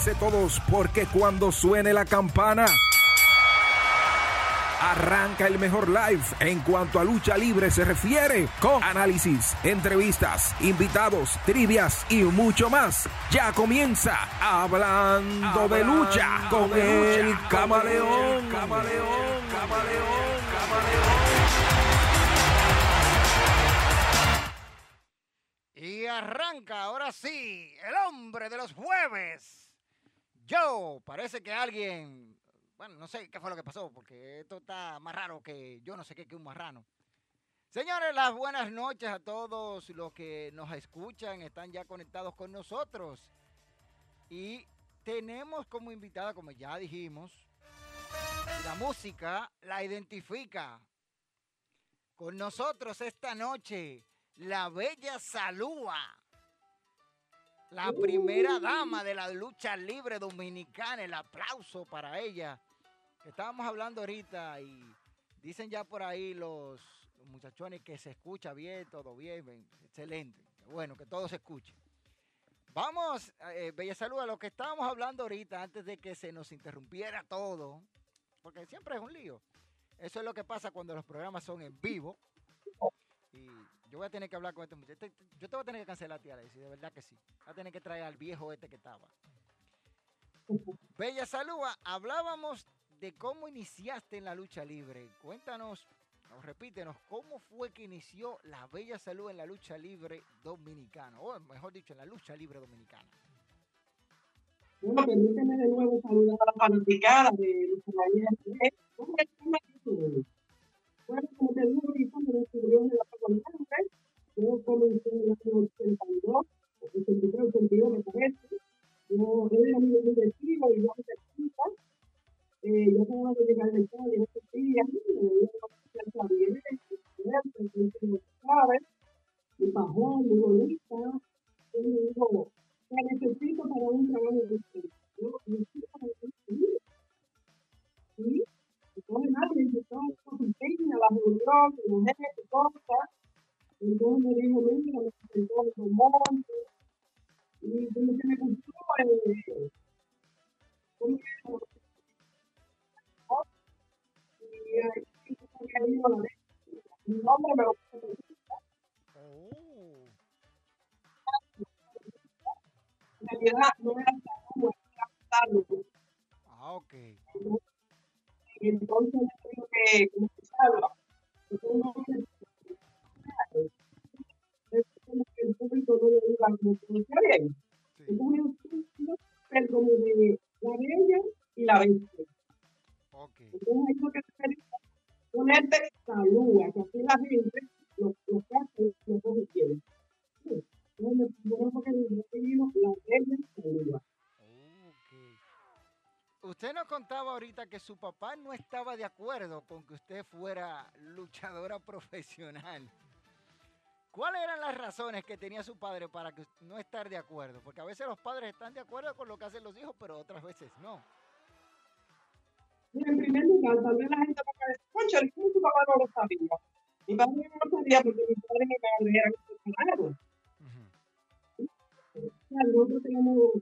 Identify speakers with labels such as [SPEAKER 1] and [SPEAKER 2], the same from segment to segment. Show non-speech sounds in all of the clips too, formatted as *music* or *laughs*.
[SPEAKER 1] Prepárense todos porque cuando suene la campana... Arranca el mejor live en cuanto a lucha libre se refiere, con análisis, entrevistas, invitados, trivias y mucho más. Ya comienza Hablando, de lucha con el camaleón, camaleón, camaleón, camaleón.
[SPEAKER 2] Y arranca ahora sí, el hombre de los jueves. Yo, parece que alguien bueno, no sé qué fue lo que pasó, porque esto está más raro que yo no sé qué que un marrano. Señores, las buenas noches a todos los que nos escuchan, están ya conectados con nosotros. Y tenemos como invitada, como ya dijimos, la música la identifica. Con nosotros esta noche, la bella Salúa, la primera dama de la lucha libre dominicana. El aplauso para ella. Estábamos hablando ahorita y dicen ya por ahí los, muchachones que se escucha bien, todo bien, excelente. Bueno, que todo se escuche. Vamos, eh, Bella Salud, a lo que estábamos hablando ahorita antes de que se nos interrumpiera todo, porque siempre es un lío. Eso es lo que pasa cuando los programas son en vivo. Yo voy a tener que hablar con este muchacho. Este, yo te voy a tener que cancelar, tía, de verdad que sí. Voy a tener que traer al viejo este que estaba. Bella Salúa, hablábamos de cómo iniciaste en la lucha libre. Cuéntanos, o repítenos, cómo fue que inició la bella salud en la lucha libre dominicana, o mejor dicho, en la lucha libre dominicana.
[SPEAKER 3] Bueno, permíteme de nuevo saludar a la fanaticada de lucha libre. ¿Cómo es que Bueno, como te digo, ahorita me descubrió en la yo comencé en el año 82, 83, 82 me parece. Yo era mi vecino y yo me eh, yo tengo que llegar de todo, yo no sé días, yo bien, ¿sabes? Mi pajón, mi bonita, yo me necesito para un trabajo de usted. Necesito para un ¿Sí? Entonces nadie me dice, no, pequeña, la reunión, mi mujer, mi cosa. Entonces me dijo, mira, me presentó en monte. Y como que me gustó, eh, como que mi nombre me lo En realidad no era como era
[SPEAKER 2] Ah, ok.
[SPEAKER 3] Entonces tengo que comenzarlo. Es como que el público no lo diga como que bien. Entonces, es como de la bella y la bestia.
[SPEAKER 2] Okay.
[SPEAKER 3] Entonces hay que un ente saluda, que así la gente lo, lo que hace lo que quiere. Entonces, bueno, porque yo digo la regla saluda.
[SPEAKER 2] Usted nos contaba ahorita que su papá no estaba de acuerdo con que usted fuera luchadora profesional. ¿Cuáles eran las razones que tenía su padre para que no estar de acuerdo? Porque a veces los padres están de acuerdo con lo que hacen los hijos, pero otras veces no
[SPEAKER 3] en primer lugar, tal vez la gente va a decir, concha, ¿cómo tu papá no lo sabía? Mi padre no lo sabía porque mi padre y mi madre eran. Uh Nosotros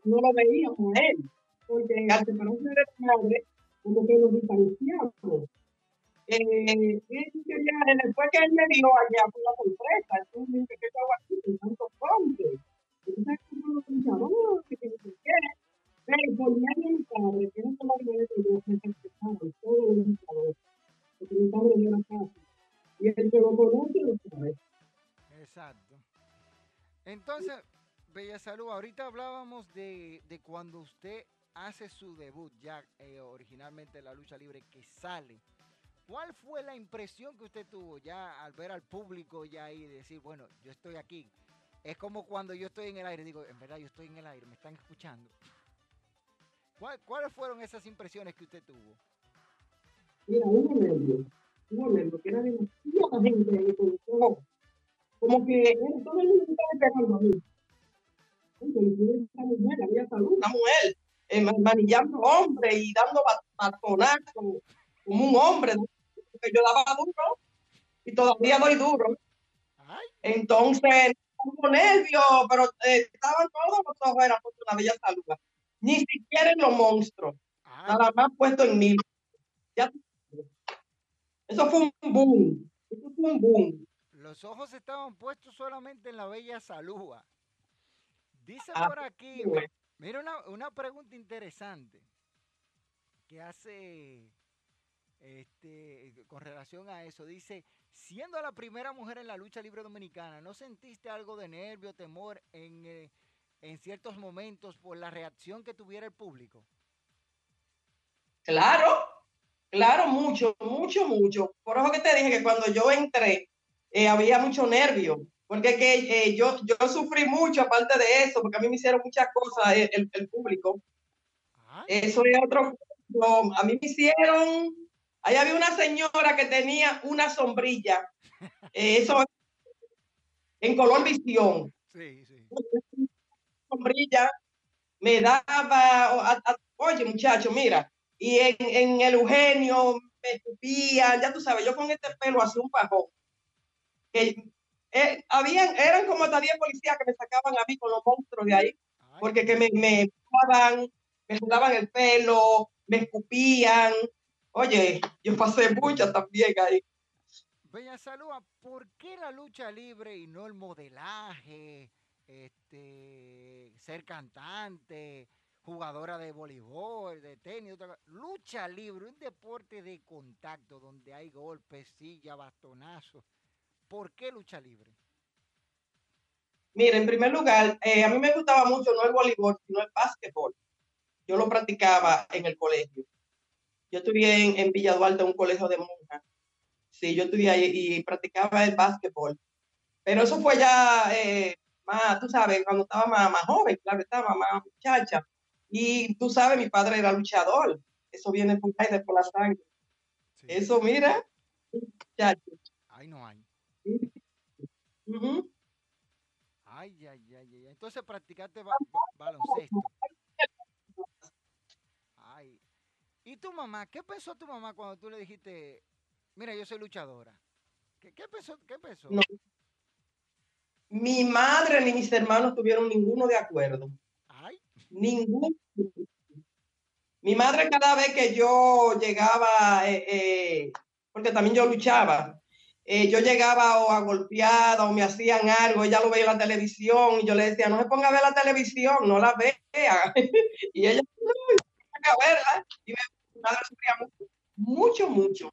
[SPEAKER 3] no lo veíamos él, porque al separarse de mi madre, como que nos distanciamos. Eh, después que él me vio allá fue una sorpresa, entonces me dice, ¿qué hago aquí? Con tantos hombres. Entonces, como los luchadores, que no sé qué. Pero por medio de mi padre, que no se lo agradezco, me respetaron todos los luchadores. Porque mi padre no era fácil. Y el que lo conoce lo sabe.
[SPEAKER 2] Exacto. Entonces, Bella Salud, ahorita hablábamos de, de cuando usted hace su debut ya eh, originalmente en la lucha libre que sale. ¿Cuál fue la impresión que usted tuvo ya al ver al público ya ahí y decir, bueno, yo estoy aquí? Es como cuando yo estoy en el aire, digo, en verdad yo estoy en el aire, me están escuchando. ¿Cuáles fueron esas impresiones que usted tuvo?
[SPEAKER 3] Mira, un nervio, un nervio, que era demasiada gente ahí como, como que todo el mundo estaba pegando a mí. Mujer, había salud, una mujer, eh, manillando hombre y dando batonazos como un hombre, porque yo daba duro y todavía doy duro. Entonces, un nervio, pero eh, estaban todos los ojos, era por una bella salud. Ni siquiera en los monstruos.
[SPEAKER 2] Ah,
[SPEAKER 3] Nada más puesto en mil. Ya- Eso fue un boom. Eso fue un boom.
[SPEAKER 2] los ojos estaban puestos solamente en la bella Salúa. Dice
[SPEAKER 3] Ah,
[SPEAKER 2] por aquí. Mira una, una pregunta interesante que hace este, con relación a eso. Dice, siendo la primera mujer en la lucha libre dominicana, ¿no sentiste algo de nervio, temor en, eh, en ciertos momentos por la reacción que tuviera el público?
[SPEAKER 3] Claro, claro, mucho, mucho, mucho. Por eso que te dije que cuando yo entré eh, había mucho nervio, porque que, eh, yo, yo sufrí mucho aparte de eso, porque a mí me hicieron muchas cosas eh, el, el público.
[SPEAKER 2] Ay,
[SPEAKER 3] Eso es otro. cuento. A mí me hicieron. Ahí había una señora que tenía una sombrilla. eh, eso en color visión.
[SPEAKER 2] sí, sí.
[SPEAKER 3] sombrilla me daba, a- a- oye muchacho, mira, y en, en el Eugenio me escupían, ya tú sabes, yo con este pelo así un pajón, que eh, habían, eran como hasta 10 policías que me sacaban a mí con los monstruos de ahí, porque que me, me daban, me el pelo, me escupían, oye, yo pasé muchas también ahí.
[SPEAKER 2] Bella Salúa, ¿por qué la lucha libre y no el modelaje, este, ser cantante, jugadora de voleibol, de tenis, otra lucha libre, un deporte de contacto donde hay golpes, silla, bastonazos? ¿Por qué lucha libre?
[SPEAKER 3] Mira, en primer lugar, eh, a mí me gustaba mucho no el voleibol, sino el básquetbol. Yo lo practicaba en el colegio. Yo estudié en, en Villa Duarte, un colegio de monjas. Sí, yo estudié ahí y practicaba el básquetbol. Pero eso fue ya eh, más, tú sabes, cuando estaba más, más joven, claro, estaba más muchacha. Y tú sabes, mi padre era luchador. Eso viene por ahí, por la sangre.
[SPEAKER 2] Sí.
[SPEAKER 3] Eso, mira, muchacho.
[SPEAKER 2] Ay, no hay.
[SPEAKER 3] Ujú.
[SPEAKER 2] Ay, ay, ay, ay. ay. Entonces practicaste ba- ba- baloncesto. *laughs* Ay. ¿Y tu mamá? ¿Qué pensó tu mamá cuando tú le dijiste, mira, yo soy luchadora? ¿Qué, qué pensó? ¿Qué pensó?
[SPEAKER 3] No. Mi madre ni mis hermanos tuvieron ninguno de acuerdo.
[SPEAKER 2] Ay,
[SPEAKER 3] Ninguno. Mi madre cada vez que yo llegaba, eh, eh, porque también yo luchaba, eh, yo llegaba o a golpeada o me hacían algo, ella lo veía en la televisión y yo le decía, no se ponga a ver la televisión, no la vea. *laughs* y ella, no, verla. Y mi madre sufría mucho, mucho.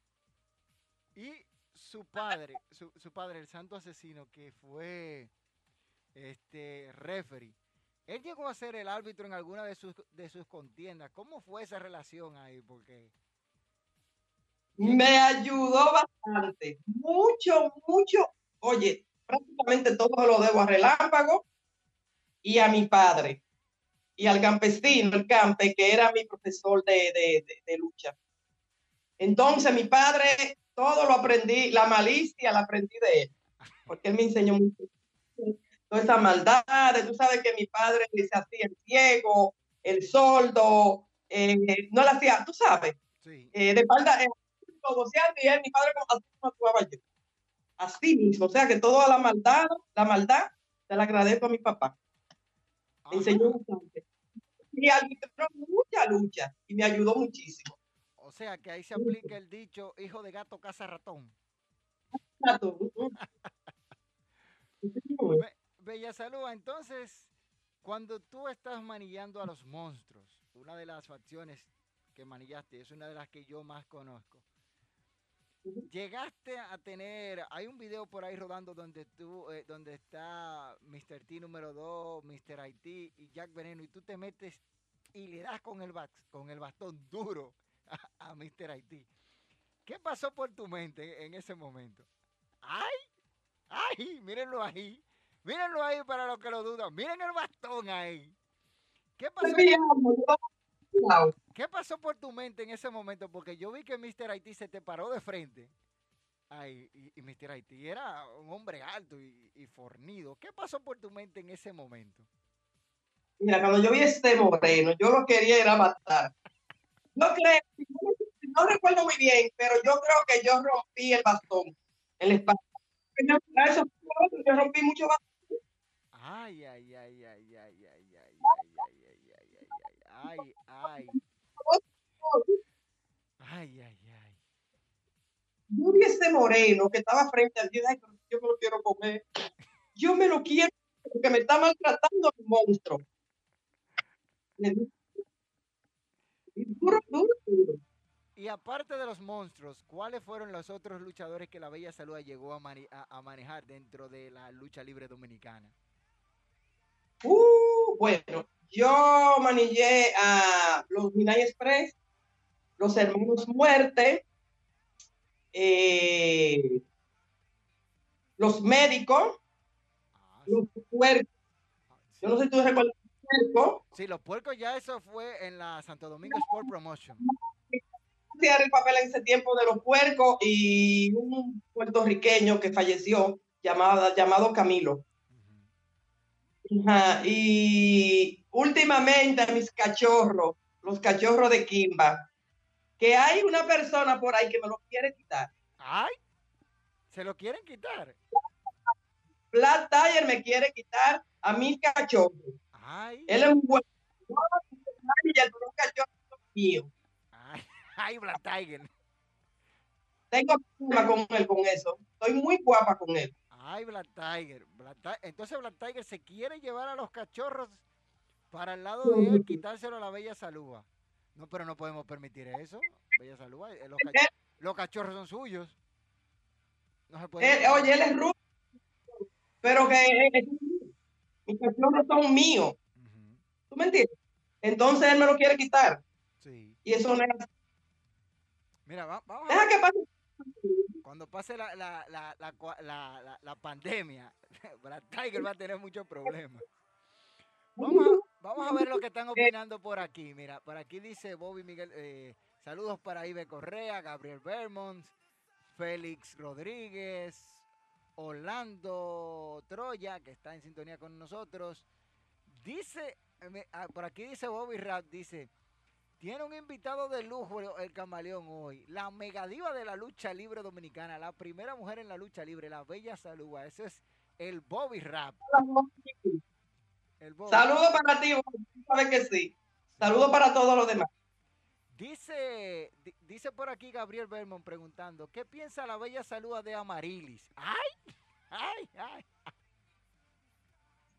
[SPEAKER 2] y su padre, su, su padre, el santo asesino, que fue este referee, él llegó a ser el árbitro en alguna de sus, de sus contiendas. ¿Cómo fue esa relación ahí? Porque
[SPEAKER 3] Me ayudó bastante, mucho, mucho. Oye, prácticamente todo lo debo a Relámpago y a mi padre y al campesino, el campe, que era mi profesor de, de- de- de lucha. Entonces, mi padre, todo lo aprendí, la malicia la aprendí de él, porque él me enseñó mucho. Toda esa maldad, tú sabes que mi padre se hacía el ciego, el sordo, eh, no le hacía, tú sabes,
[SPEAKER 2] sí.
[SPEAKER 3] eh, de espalda, y él, mi padre como así actuaba yo. Así mismo, o sea que toda la maldad, la maldad, se la agradezco a mi papá. Me enseñó bastante. Y arbitró mucha lucha y me ayudó muchísimo.
[SPEAKER 2] O sea que ahí se aplica el dicho, hijo de gato caza ratón. *laughs* Be- Bella Salud, entonces, cuando tú estás manillando a los monstruos, una de las facciones que manillaste, es una de las que yo más conozco. Llegaste a tener, hay un video por ahí rodando donde tú, eh, donde está Mr. T número 2, Mr. IT y Jack Veneno, y tú te metes y le das con el, con el bastón duro *laughs* a, a Mr. IT. ¿Qué pasó por tu mente en ese momento? ¡Ay! ¡Ay! Mírenlo ahí. Mírenlo ahí para los que lo dudan. Miren el bastón ahí. ¿Qué pasó,
[SPEAKER 3] Wow.
[SPEAKER 2] ¿Qué pasó por tu mente en ese momento? Porque yo vi que Mr. Haití se te paró de frente. Ay, y, y Mr. Haití era un hombre alto y, y fornido. ¿Qué pasó por tu mente en ese momento?
[SPEAKER 3] Mira, cuando yo vi este moreno, yo lo quería era matar. No creo, no recuerdo muy bien, pero yo creo que yo rompí el bastón. Eso fue, Yo rompí mucho bastón.
[SPEAKER 2] Ay, ay, ay, ay, ay, ay, ay, ay, ay, ay, ay, ay, ay, ay. Ay, ay, ay.
[SPEAKER 3] Yo vi ese moreno que estaba frente al día, yo me lo quiero comer. Yo me lo quiero porque me está maltratando el monstruo. Y
[SPEAKER 2] aparte de los monstruos, ¿cuáles fueron los otros luchadores que la Bella Salud llegó a, manejar dentro de la lucha libre dominicana?
[SPEAKER 3] Uh, bueno, yo manillé a los Minay Express, los Hermanos Muerte, eh, los médicos,
[SPEAKER 2] Ah,
[SPEAKER 3] los puercos. Yo no sé si tú recuerdas los puercos.
[SPEAKER 2] Sí, los puercos ya eso fue en la Santo Domingo Sport Promotion.
[SPEAKER 3] el papel en ese tiempo de los puercos y un puertorriqueño que falleció llamado, llamado Camilo. Ajá, Y últimamente mis cachorros, los cachorros de Kimba, que hay una persona por ahí que me lo quiere quitar.
[SPEAKER 2] ¡Ay! ¿Se lo quieren quitar?
[SPEAKER 3] Black Tiger me quiere quitar a mis cachorros.
[SPEAKER 2] ¡Ay!
[SPEAKER 3] Él es un buen pero un cachorro mío.
[SPEAKER 2] ¡Ay! *laughs* ¡Ay, Black Tiger!
[SPEAKER 3] Tengo problema con él con eso. Estoy muy guapa con él.
[SPEAKER 2] ¡Ay, Black Tiger! Black Entonces Black Tiger se quiere llevar a los cachorros para el lado de él, quitárselo a la Bella Salúa. No, pero no podemos permitir eso. Bella Salúa, eh, los, cach- los cachorros son suyos. No se puede.
[SPEAKER 3] Él- oye, él es rubio, pero que eh, mis cachorros son míos. ¿Tú me entiendes? Entonces él me lo quiere quitar.
[SPEAKER 2] Sí.
[SPEAKER 3] Y eso no es así.
[SPEAKER 2] Mira, va- vamos a
[SPEAKER 3] Deja
[SPEAKER 2] ver.
[SPEAKER 3] que pase.
[SPEAKER 2] Cuando pase la, la, la, la, pandemia, *laughs* Black Tiger va a tener muchos problemas. Vamos a, vamos a ver lo que están opinando por aquí. Mira, por aquí dice Bobby Miguel, eh, saludos para Ibe Correa, Gabriel Vermont, Félix Rodríguez, Orlando Troya, que está en sintonía con nosotros. Dice, me- ah, por aquí dice Bobby Rap, dice, tiene un invitado de lujo el camaleón hoy, la megadiva de la lucha libre dominicana, la primera mujer en la lucha libre, la bella Salúa. Ese es el Bobby Rap.
[SPEAKER 3] Saludos para ti, sabes que sí. Saludos para todos los demás.
[SPEAKER 2] Dice, di- dice por aquí Gabriel Bermond preguntando, ¿qué piensa la bella Salúa de Amarilis? ¡Ay! ¡Ay! ¡Ay!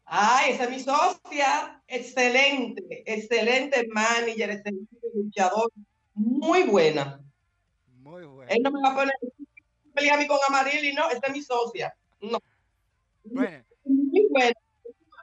[SPEAKER 3] Ay, esa es mi socia. Excelente, excelente manager, excelente luchador. Muy buena.
[SPEAKER 2] Muy bueno.
[SPEAKER 3] Él no me va a poner pelear a mí con Amarili, no, esta es mi socia. No,
[SPEAKER 2] Bueno,
[SPEAKER 3] muy buena.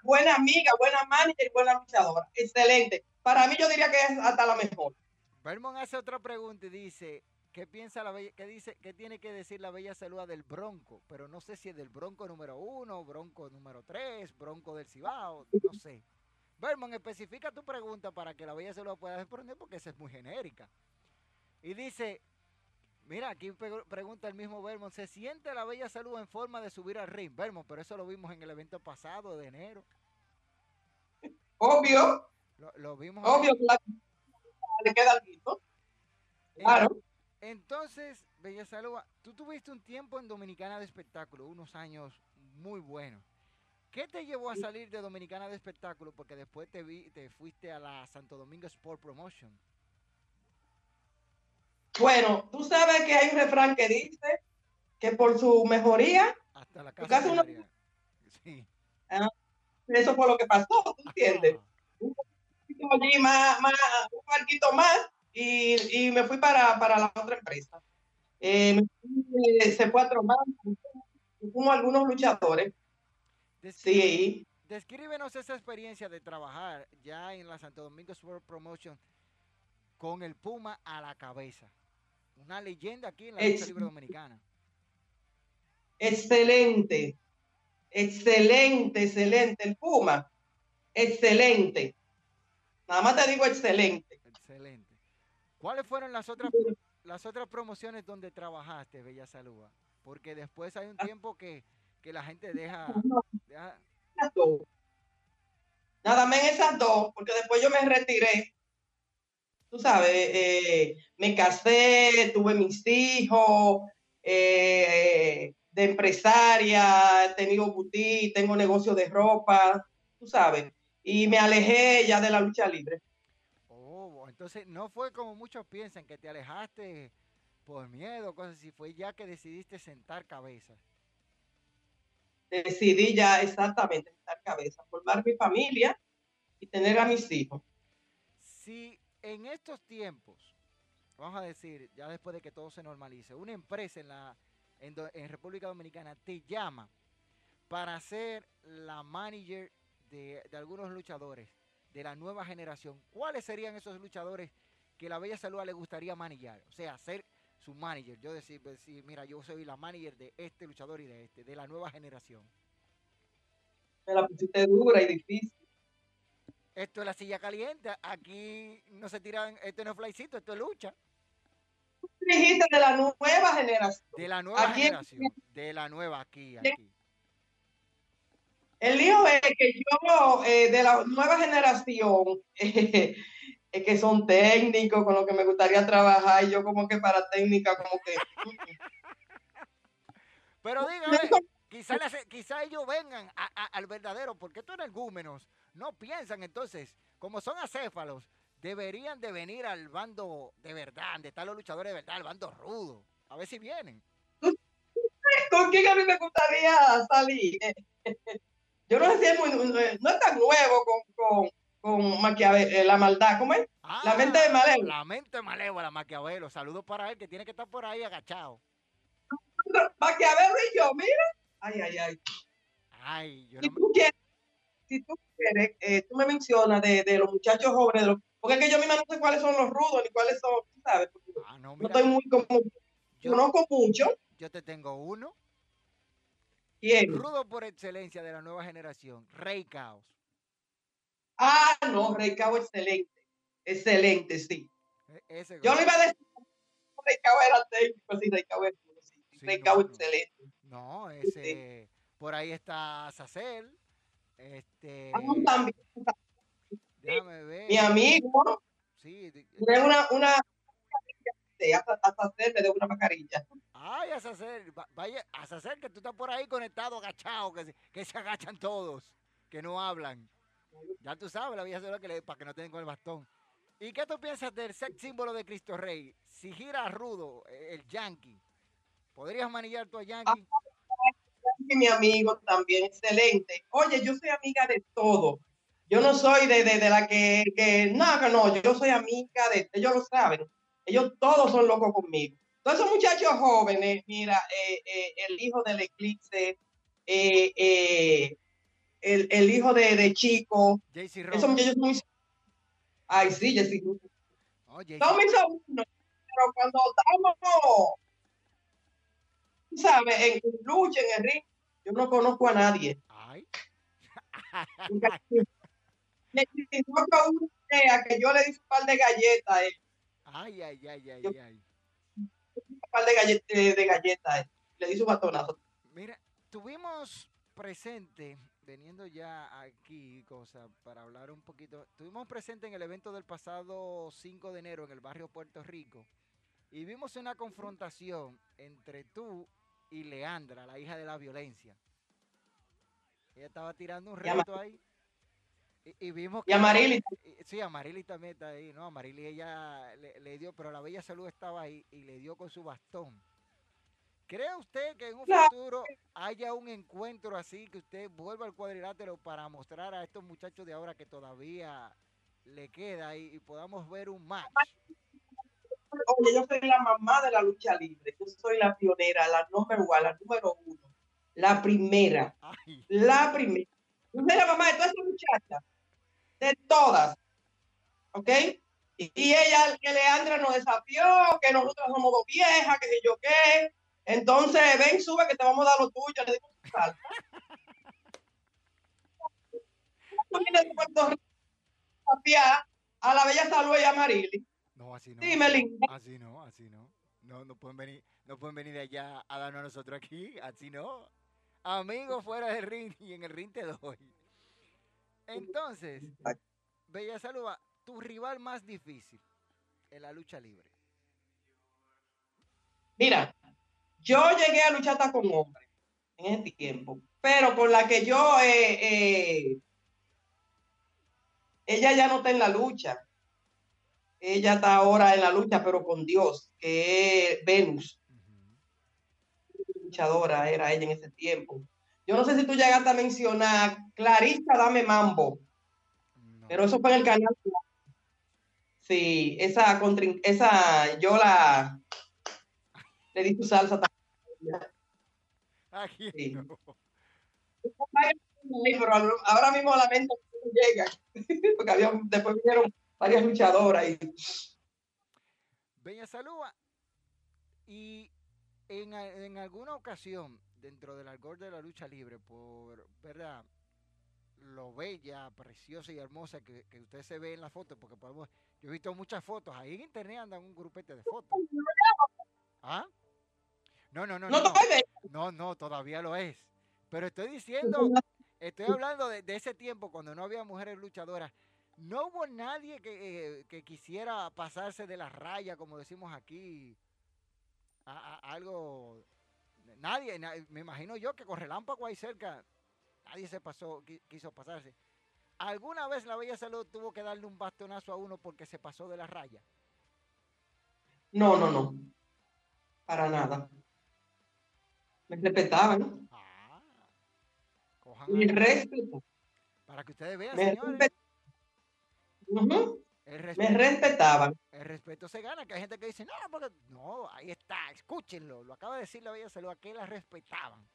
[SPEAKER 3] Buena amiga, buena manager, buena luchadora. Excelente. Para mí yo diría que es hasta la mejor.
[SPEAKER 2] Bermond hace otra pregunta y dice, ¿qué piensa la bella, qué dice, qué tiene que decir la bella Salúa del Bronco? Pero no sé si es del Bronco número uno, Bronco número tres, Bronco del Cibao, no sé. Bermond, especifica tu pregunta para que la bella Salúa pueda responder porque esa es muy genérica. Y dice, mira, aquí pregunta el mismo Bermond, ¿se siente la bella Salúa en forma de subir al ring? Bermond, pero eso lo vimos en el evento pasado de enero.
[SPEAKER 3] Obvio,
[SPEAKER 2] Lo, lo vimos.
[SPEAKER 3] obvio, claro. Le queda algo. Claro.
[SPEAKER 2] Entonces, Bella Salúa, tú tuviste un tiempo en Dominicana de Espectáculo, unos años muy buenos. ¿Qué te llevó a salir de Dominicana de Espectáculo? Porque después te vi, te fuiste a la Santo Domingo Sport Promotion.
[SPEAKER 3] Bueno, tú sabes que hay un refrán que dice que por su mejoría,
[SPEAKER 2] Hasta la casa. Sí.
[SPEAKER 3] eso fue lo que pasó, ¿tú entiendes?
[SPEAKER 2] Ah,
[SPEAKER 3] Un poquito allí más, más, un barquito más y, y me fui para, para la otra empresa. Eh, eh, se fue a tromar, como algunos luchadores. Sí,
[SPEAKER 2] Descríbenos esa experiencia de trabajar ya en la Santo Domingo Sport Promotion con el Puma a la cabeza. Una leyenda aquí en la lucha libre dominicana.
[SPEAKER 3] excelente, excelente, excelente. El Puma, excelente. Nada más te digo excelente.
[SPEAKER 2] Excelente. ¿Cuáles fueron las otras las otras promociones donde trabajaste, Bella Salúa? Porque después hay un tiempo que, que la gente deja.
[SPEAKER 3] Nada más en esas dos, porque después yo me retiré. Tú sabes, eh, me casé, tuve mis hijos, eh, de empresaria, he tenido boutique, tengo negocio de ropa, tú sabes, y me alejé ya de la lucha libre.
[SPEAKER 2] Oh, entonces no fue como muchos piensan que te alejaste Por miedo, cosas así. Fue ya que decidiste sentar cabeza.
[SPEAKER 3] Decidí ya exactamente sentar cabeza, formar mi familia y tener a mis hijos.
[SPEAKER 2] Si en estos tiempos, vamos a decir, ya después de que todo se normalice, una empresa en la en, República Dominicana te llama para ser la manager de, de, algunos luchadores de la nueva generación, ¿cuáles serían esos luchadores que la Bella Salud le gustaría manejar? O sea, ser su manager. Yo decir, decir, mira, yo soy la manager de este luchador y de este, de la nueva generación.
[SPEAKER 3] Me la pusiste dura y difícil.
[SPEAKER 2] Esto es la silla caliente. Aquí no se tiran, esto no es flycito, esto es lucha.
[SPEAKER 3] Dijiste de la nueva generación.
[SPEAKER 2] De la nueva aquí generación. De la nueva aquí, aquí.
[SPEAKER 3] El lío es que yo, eh, de la nueva generación, eh, *laughs* es que son técnicos con los que me gustaría trabajar y yo como que para técnica como que... *laughs*
[SPEAKER 2] Pero dígame, quizá, quizá ellos vengan a, a, al verdadero, porque estos energúmenos no piensan entonces, como son acéfalos, deberían de venir al bando de verdad, de estar los luchadores de verdad, al bando rudo. A ver si vienen. *laughs*
[SPEAKER 3] ¿Con quién a mí me gustaría salir? *laughs* Yo no sé si es muy, no es tan nuevo con, con, con Maquiavelo, la maldad, ¿cómo es?
[SPEAKER 2] Ah,
[SPEAKER 3] la mente de Malévola.
[SPEAKER 2] La mente de Malévola, Maquiavelo. Saludos para él, que tiene que estar por ahí agachado.
[SPEAKER 3] Maquiavelo y yo, mira. Ay, ay, ay.
[SPEAKER 2] Ay, yo
[SPEAKER 3] si,
[SPEAKER 2] no
[SPEAKER 3] tú quieres, si tú quieres, eh, tú me mencionas de, de, los muchachos jóvenes, de los, porque es que yo misma no sé cuáles son los rudos ni cuáles son, sabes.
[SPEAKER 2] Ah, no,
[SPEAKER 3] mira, no, estoy muy como,
[SPEAKER 2] yo,
[SPEAKER 3] conozco mucho.
[SPEAKER 2] Yo te tengo uno.
[SPEAKER 3] ¿Quién?
[SPEAKER 2] Rudo por excelencia de la nueva generación, Rey Caos.
[SPEAKER 3] Ah, no, Rey Caos excelente. Excelente, sí.
[SPEAKER 2] E, Ese
[SPEAKER 3] yo le iba a decir Rey Caos era técnico, sí, Rey Caos sí. sí, Rey Caos
[SPEAKER 2] no,
[SPEAKER 3] excelente.
[SPEAKER 2] No, ese, por ahí está Sacel. Este.
[SPEAKER 3] Ah, también.
[SPEAKER 2] Déjame ver.
[SPEAKER 3] Mi amigo.
[SPEAKER 2] Sí.
[SPEAKER 3] De una, una hasta, hacerme de una mascarilla.
[SPEAKER 2] Ay, a hacer, vaya, a hacer que tú estás por ahí conectado, agachado, que se, que se agachan todos, que no hablan. Ya tú sabes, la vieja lo que le, para que no tengan con el bastón. ¿Y qué tú piensas del sex símbolo de Cristo Rey? Si gira rudo, el Yankee, ¿podrías manillar tú a Yankee?
[SPEAKER 3] Ah, mi amigo también, excelente. Oye, yo soy amiga de todo. Yo no soy de, de, de la que, que, no, que no, yo soy amiga de, ellos lo saben. Ellos todos son locos conmigo. Todos esos muchachos jóvenes, mira, eh, eh, el hijo del eclipse, eh, el, el, hijo de, de Chico, esos muchachos muy... Ay, sí, Jesse.
[SPEAKER 2] Oh,
[SPEAKER 3] Son mis sobrinos, pero cuando estamos, ¿sabes? En lucha, en el ring, yo no conozco a nadie.
[SPEAKER 2] Ay. *laughs*
[SPEAKER 3] Necesito una idea que yo le di un par de galletas a él.
[SPEAKER 2] Ay, ay, ay, ay,
[SPEAKER 3] Yo-
[SPEAKER 2] ay.
[SPEAKER 3] un par de galletas, de galletas a él. Le di su batonazo.
[SPEAKER 2] Mira, tuvimos presente, veniendo ya aquí, cosa, para hablar un poquito, tuvimos presente en el evento del pasado 5 de enero en el barrio Puerto Rico y vimos una confrontación entre tú y Leandra, la hija de la violencia. Ella estaba tirando un reto ahí. Y, y vimos
[SPEAKER 3] Y Marily.
[SPEAKER 2] y- Sí, a Marily también está ahí, ¿no? A Marily ella le, le dio, pero la Bella Salud estaba ahí y le dio con su bastón. ¿Cree usted que en un
[SPEAKER 3] Claro.
[SPEAKER 2] futuro haya un encuentro así, que usted vuelva al cuadrilátero para mostrar a estos muchachos de ahora que todavía le queda y, y podamos ver un match?
[SPEAKER 3] Oye, yo soy la mamá de la lucha libre. Yo soy la pionera, la número uno, la número uno. La primera.
[SPEAKER 2] Ay,
[SPEAKER 3] La primera. Yo soy la mamá de todas esas muchachas. De todas. ¿Ok? Y, y ella, que Leandra nos desafió, que nosotros somos dos viejas, que yo qué. Entonces, ven, sube, que te vamos a dar lo tuyo. Le. Tú vienes de Puerto Rico a la bella salud y a Marily.
[SPEAKER 2] No, así no. Así no, así no. No, no pueden venir, no pueden venir de allá a darnos a nosotros aquí, así no. Amigos fuera del ring y en el ring te doy. Entonces, Bella Saluda, tu rival más difícil en la lucha libre.
[SPEAKER 3] Mira, yo llegué a luchar hasta con hombres en ese tiempo, pero por la que yo, eh, eh, ella ya no está en la lucha. Ella está ahora en la lucha, pero con Dios, que es Venus. Luchadora era ella en ese tiempo. Yo no sé si tú llegaste a mencionar Clarissa Dame Mambo, pero eso fue en el canal. Sí, esa, esa yo la le di su salsa también. Sí. Pero ahora mismo la mente no llega, *laughs* porque había, después vinieron varias luchadoras. Y...
[SPEAKER 2] Beña Salúa, y en, en, alguna ocasión, dentro del algor de la lucha libre, por verdad, lo bella, preciosa y hermosa que, que usted se ve en la foto, porque podemos, yo he visto muchas fotos, ahí en internet andan un grupete de fotos. ¿Ah? No, no, no, no. No, no, todavía lo es. Pero estoy diciendo, estoy hablando de, de ese tiempo cuando no había mujeres luchadoras no hubo nadie eh, que, quisiera pasarse de la raya, como decimos aquí, a, algo. Nadie, me imagino yo que con relámpago ahí cerca, nadie se pasó, quiso pasarse. ¿Alguna vez la Bella Salud tuvo que darle un bastonazo a uno porque se pasó de la raya?
[SPEAKER 3] No, no, no. Para nada. Me respetaban. Ah. Mi respeto.
[SPEAKER 2] Para que ustedes vean, señores.
[SPEAKER 3] Me respetaban.
[SPEAKER 2] El respeto se gana, que hay gente que dice, no, porque no, ahí está, escúchenlo, lo acaba de decir la Bella Salud, a que la respetaban.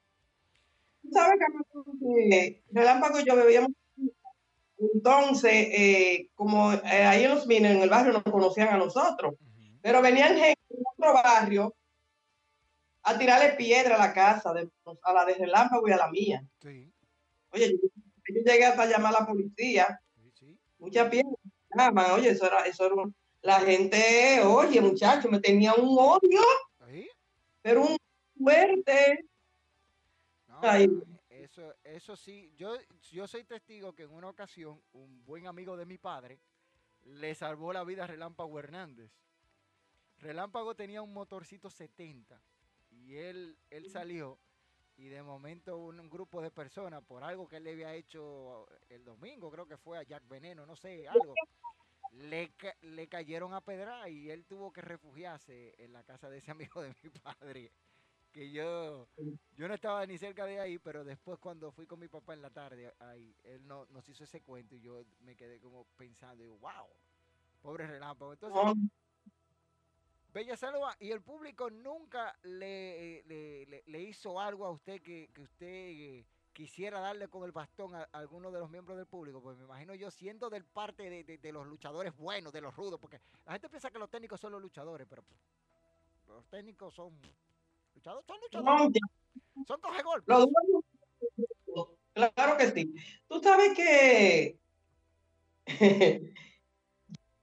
[SPEAKER 3] ¿Sabes que Relámpago y yo bebíamos? Entonces, eh, como eh, ahí en los minos, en el barrio, nos conocían a nosotros, pero venían gente de otro barrio a tirarle piedra a la casa, de, a la de Relámpago y a la mía. Oye, yo, llegué hasta llamar a la policía, mucha piedra oye, eso era, eso era la gente, oye, muchacho, me tenía un odio, pero un fuerte.
[SPEAKER 2] eso, eso sí, yo, yo soy testigo que en una ocasión un buen amigo de mi padre le salvó la vida a Relámpago Hernández. Relámpago tenía un motorcito 70 y él, él salió y de momento un, grupo de personas por algo que él le había hecho el domingo, creo que fue a Jack Veneno, no sé, algo, le, le cayeron a pedra y él tuvo que refugiarse en la casa de ese *laughs* amigo de mi padre. Que yo, yo no estaba ni cerca de ahí, pero después cuando fui con mi papá en la tarde, ahí, él no, nos hizo ese cuento y yo me quedé como pensando, digo, wow, pobre relámpago. Entonces, Bella Salva, y el público nunca le, le, hizo algo a usted que, usted quisiera darle con el bastón a, alguno de los miembros del público, pues me imagino yo siendo del parte de, los luchadores buenos, de los rudos, porque la gente piensa que los técnicos son los luchadores, pero los técnicos son luchadores, son luchadores, son coge golpes.
[SPEAKER 3] Claro que sí. Tú sabes que *laughs* *laughs*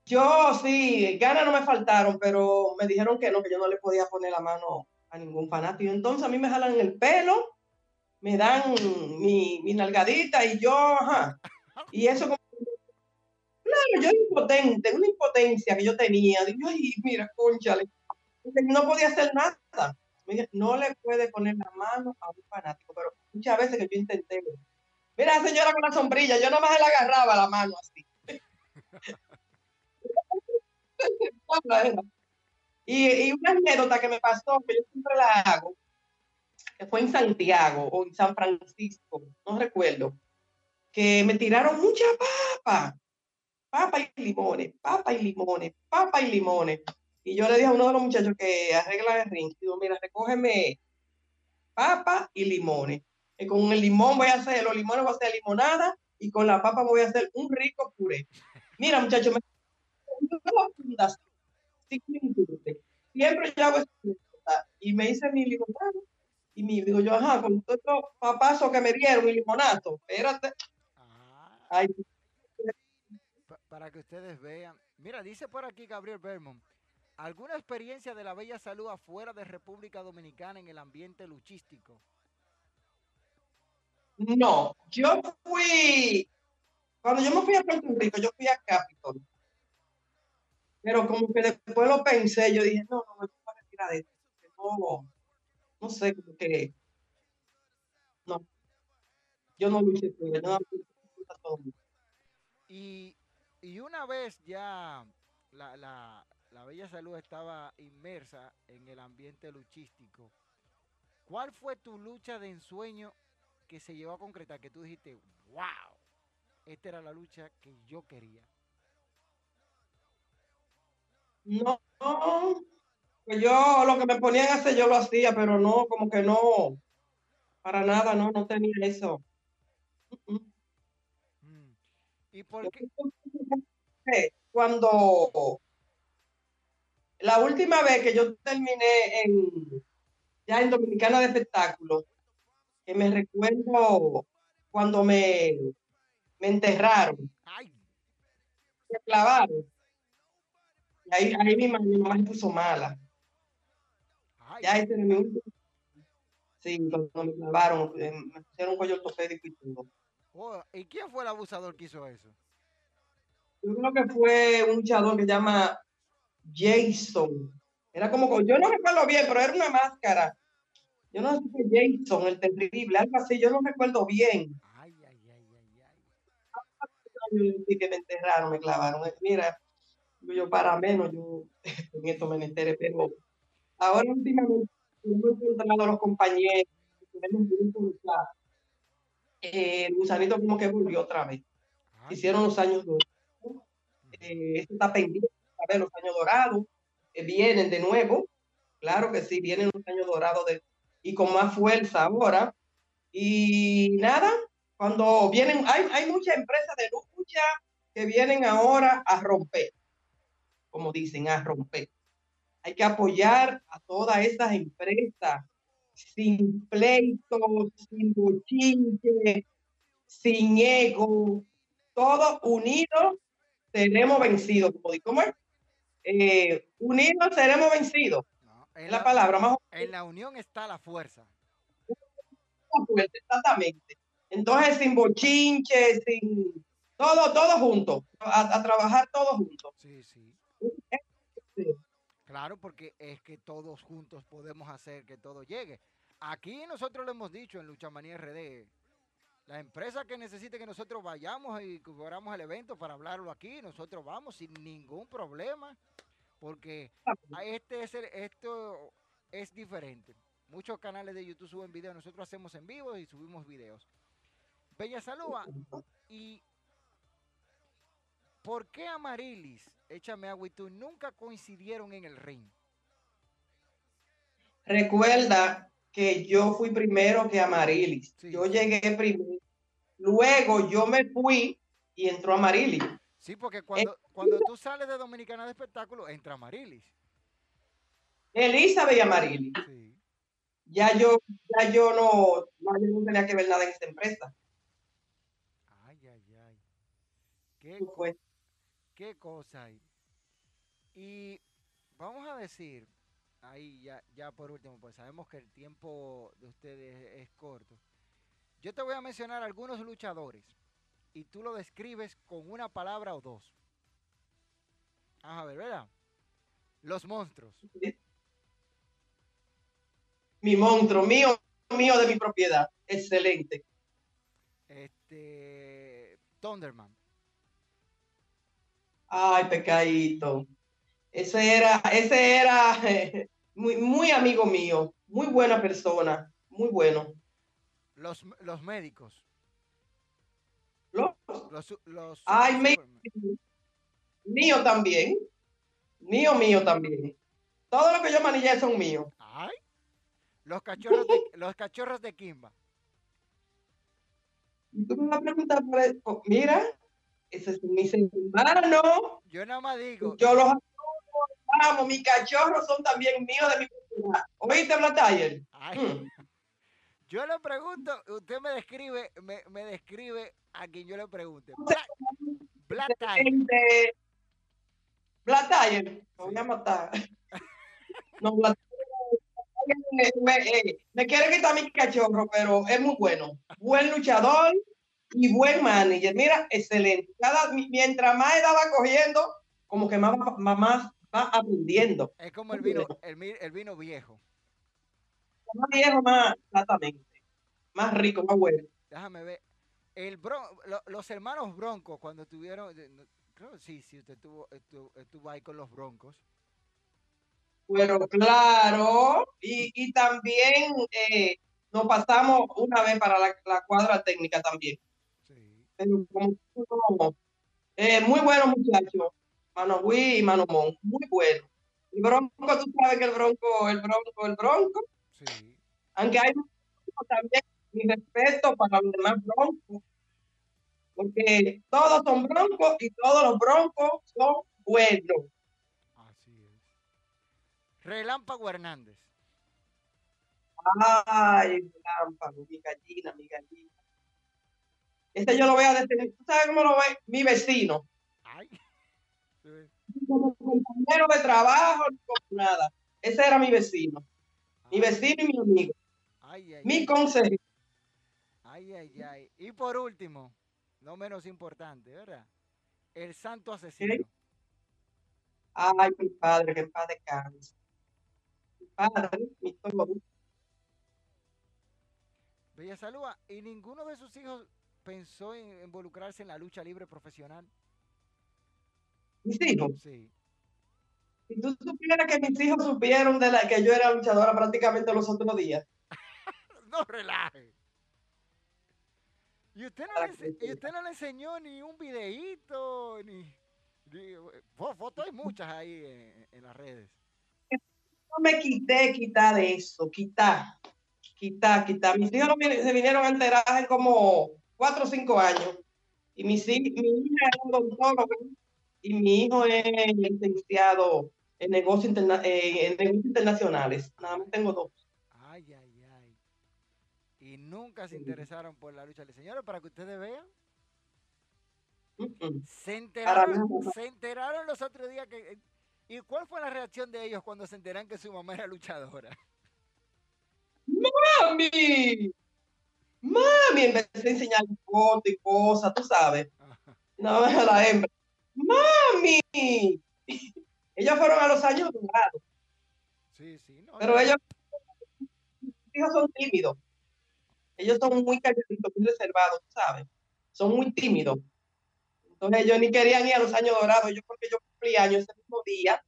[SPEAKER 3] Yo sí, ganas no me faltaron, pero me dijeron que no, que yo no le podía poner la mano a ningún fanático. Entonces a mí me jalan el pelo, me dan mi, mi nalgadita y yo, ajá. Y eso como... Claro, yo impotente, una impotencia que yo tenía. Digo, ay, mira, conchale. No podía hacer nada. no le puede poner la mano a un fanático, pero muchas veces que yo intenté. Mira, señora con la sombrilla, yo nomás le agarraba la mano así. Y, una anécdota que me pasó, que yo siempre la hago, que fue en Santiago o en San Francisco, no recuerdo, que me tiraron mucha papa, papa y limones, papa y limones, papa y limones. Y yo le dije a uno de los muchachos que arregla el ring, digo, mira, recógeme papa y limones. Y con el limón voy a hacer, los limones voy a hacer limonada y con la papa voy a hacer un rico puré. Mira, muchachos, me siempre yo hago y me hice mi limonada y me digo yo, ajá, con todo estos papazos que me dieron mi limonato, espérate. Ah.
[SPEAKER 2] para que ustedes vean. Mira, dice por aquí Gabriel Bermond, ¿alguna experiencia de la bella salud afuera de República Dominicana en el ambiente luchístico?
[SPEAKER 3] No, yo fui, cuando yo me fui a Puerto Rico, yo fui a Capitol pero como que después lo pensé, yo dije, no, no, me voy a retirar de esto. No, no sé, como que. No. Yo no luché por no
[SPEAKER 2] y, y una vez ya la, la, la Bella Salud estaba inmersa en el ambiente luchístico. ¿Cuál fue tu lucha de ensueño que se llevó a concretar? Que tú dijiste, wow, esta era la lucha que yo quería.
[SPEAKER 3] No, pues yo lo que me ponían a hacer yo lo hacía, pero no, como que no, para nada, no, no tenía eso.
[SPEAKER 2] Mm. ¿Y por qué?
[SPEAKER 3] Cuando la última vez que yo terminé en ya en Dominicana de Espectáculo, que me recuerdo cuando me, me enterraron, me clavaron. Y ahí, ahí mi, mamá, mi mamá se puso mala.
[SPEAKER 2] ay,
[SPEAKER 3] Ya ese era mi último. Sí, cuando me clavaron, eh, me pusieron un cuello ortopédico y todo.
[SPEAKER 2] oh, ¿Y quién fue el abusador que hizo eso?
[SPEAKER 3] Yo creo que fue un luchador que se llama Jason. Era como, yo no recuerdo bien, pero era una máscara. Yo no sé si fue Jason, el terrible, algo así, yo no recuerdo bien.
[SPEAKER 2] Ay, ay, ay, ay, ay.
[SPEAKER 3] Que me enterraron, me clavaron. Mira, yo, para menos, yo en esto me enteré, pero ahora últimamente hemos encontrado a los compañeros, tenemos un grupo clase. Eh, el gusanito como que volvió otra vez. Hicieron los años dorados. Eh, esto está pendiente, a ver, los años dorados. eh, vienen de nuevo. Claro que sí, vienen los años dorados de, y con más fuerza ahora. Y nada, cuando vienen, hay, hay muchas empresas de lucha que vienen ahora a romper, como dicen, a romper. Hay que apoyar a todas esas empresas sin pleitos, sin bochinche, sin ego, todos unidos seremos vencidos. ¿cómo es? Eh, unidos seremos vencidos.
[SPEAKER 2] no,
[SPEAKER 3] Es la
[SPEAKER 2] la,
[SPEAKER 3] palabra más
[SPEAKER 2] en la unión está la fuerza.
[SPEAKER 3] exactamente. Entonces, sin bochinche, sin todo, todo juntos, a, a trabajar todos juntos.
[SPEAKER 2] Sí, sí. Claro, porque es que todos juntos podemos hacer que todo llegue. Aquí nosotros lo hemos dicho en Lucha Manía RD. La empresa que necesite que nosotros vayamos y cubramos el evento para hablarlo aquí, nosotros vamos sin ningún problema, porque este es el- esto es diferente. Muchos canales de YouTube suben videos, nosotros hacemos en vivo y subimos videos. Bella Salúa, ¿y por qué Amarilis, Échame Agua y tú nunca coincidieron en el ring?
[SPEAKER 3] Recuerda que yo fui primero que Amarilis.
[SPEAKER 2] Sí,
[SPEAKER 3] yo llegué primero. Luego yo me fui y entró Amarilis.
[SPEAKER 2] Sí, porque cuando, cuando tú sales de Dominicana de Espectáculo, entra Amarilis.
[SPEAKER 3] Elizabeth y Amarilis.
[SPEAKER 2] Sí.
[SPEAKER 3] Ya yo, ya yo no, no, yo no tenía que ver nada en esta empresa.
[SPEAKER 2] Ay, ay, ay. ¿Qué,
[SPEAKER 3] Pues,
[SPEAKER 2] qué cosa hay? Y vamos a decir, ahí ya, ya por último, pues sabemos que el tiempo de ustedes es corto. Yo te voy a mencionar algunos luchadores y tú lo describes con una palabra o dos. Vamos a ver, ¿verdad? Los monstruos.
[SPEAKER 3] mi monstruo, mío, mío de mi propiedad. Excelente.
[SPEAKER 2] Este. Thunderman.
[SPEAKER 3] Ay, pecadito. Ese era, ese era *laughs* muy, muy amigo mío, muy buena persona, muy bueno.
[SPEAKER 2] Los, los médicos.
[SPEAKER 3] Los-
[SPEAKER 2] Los, los
[SPEAKER 3] Ay, mío también, mío, mío también. Todo lo que yo manillé son míos.
[SPEAKER 2] Ay. Los cachorros de, *laughs* los cachorros de Kimba.
[SPEAKER 3] Tú me vas a preguntar por eso. Mira, ese es mi hermano.
[SPEAKER 2] Yo nada más digo.
[SPEAKER 3] Yo los amo. Mis cachorros son también míos de mi propiedad. ¿Oíste?
[SPEAKER 2] Ay,
[SPEAKER 3] Mm. *laughs*
[SPEAKER 2] yo le pregunto, usted me describe, me, me describe a quien yo le pregunte. Black Tiger,
[SPEAKER 3] me voy a matar. *laughs* No, Black Tiger me, me- eh, me quiere quitar mi cachorro, pero es muy bueno. Buen luchador y buen manager. Mira, excelente. Cada, mientras más edad va cogiendo, como que más, va- más, más va aprendiendo.
[SPEAKER 2] Es como el vino, el, el vino viejo.
[SPEAKER 3] Más viejo, más exactamente. Más rico, más bueno.
[SPEAKER 2] Déjame ver. El Bron- lo- los hermanos Broncos, cuando tuvieron, Creo que sí, sí, usted estuvo, estuvo, estuvo ahí con los Broncos.
[SPEAKER 3] Bueno, claro. Y, y también eh, nos pasamos una vez para la, la cuadra técnica también.
[SPEAKER 2] Sí.
[SPEAKER 3] Pero como no, eh, muy bueno muchacho, Manogüí y Manomón, muy bueno. El Bronco, tú sabes que el Bronco, el Bronco, el Bronco,
[SPEAKER 2] Sí.
[SPEAKER 3] aunque hay también mi respeto para los demás Broncos, porque todos son Broncos y todos los Broncos son buenos.
[SPEAKER 2] Así es. Relámpago Hernández.
[SPEAKER 3] Ay, lámparo, mi gallina, mi gallina. Este yo lo voy a detener. ¿Tú sabes cómo lo ve? Mi vecino.
[SPEAKER 2] Ay. Sí.
[SPEAKER 3] Como compañero de trabajo, ni como nada. Ese era mi vecino. Mi vecino y mi amigo.
[SPEAKER 2] Ay, ay,
[SPEAKER 3] Mi consejero.
[SPEAKER 2] Ay, ay, ay. Y por último, no menos importante, ¿verdad? El santo asesino.
[SPEAKER 3] Ay, mi padre, que paz descanse. Mi padre, mi todo.
[SPEAKER 2] Bella Salúa, ¿y ninguno de sus hijos pensó en involucrarse en la lucha libre profesional?
[SPEAKER 3] Mis hijos.
[SPEAKER 2] Sí.
[SPEAKER 3] Si tú supieras que mis hijos supieron de la que yo era luchadora prácticamente los otros días. *laughs*
[SPEAKER 2] No relaje. Y usted no, le,
[SPEAKER 3] que
[SPEAKER 2] ense- y usted no le enseñó ni un videíto, ni... ni- fo- fotos hay muchas ahí en, en las redes.
[SPEAKER 3] No me quité, quitar de eso, quitar, quitar, quitar. Mis hijos se vinieron a enterar como cuatro o cinco años. Y mi, mi hija es un odontóloga y mi hijo es licenciado en negocios, interna- eh, en negocios internacionales. Nada más tengo dos.
[SPEAKER 2] Ay, ay, ay. Y nunca se
[SPEAKER 3] Sí.
[SPEAKER 2] interesaron por la lucha. Señores, para que ustedes vean, se enteraron, se enteraron los otros días que... ¿Y cuál fue la reacción de ellos cuando se enteran que su mamá era luchadora?
[SPEAKER 3] ¡Mami! ¡Mami! Empecé a enseñar fotos y cosas, tú sabes. *laughs* No, a *laughs* la hembra. ¡Mami! Ellos fueron a los años dorados,
[SPEAKER 2] Sí, sí, no.
[SPEAKER 3] pero
[SPEAKER 2] no.
[SPEAKER 3] ellos, hijos son tímidos. Ellos son muy calladitos, muy reservados, tú sabes. Son muy tímidos. Entonces ellos ni querían ir a los años dorados. Yo porque yo cumplí años ese mismo día.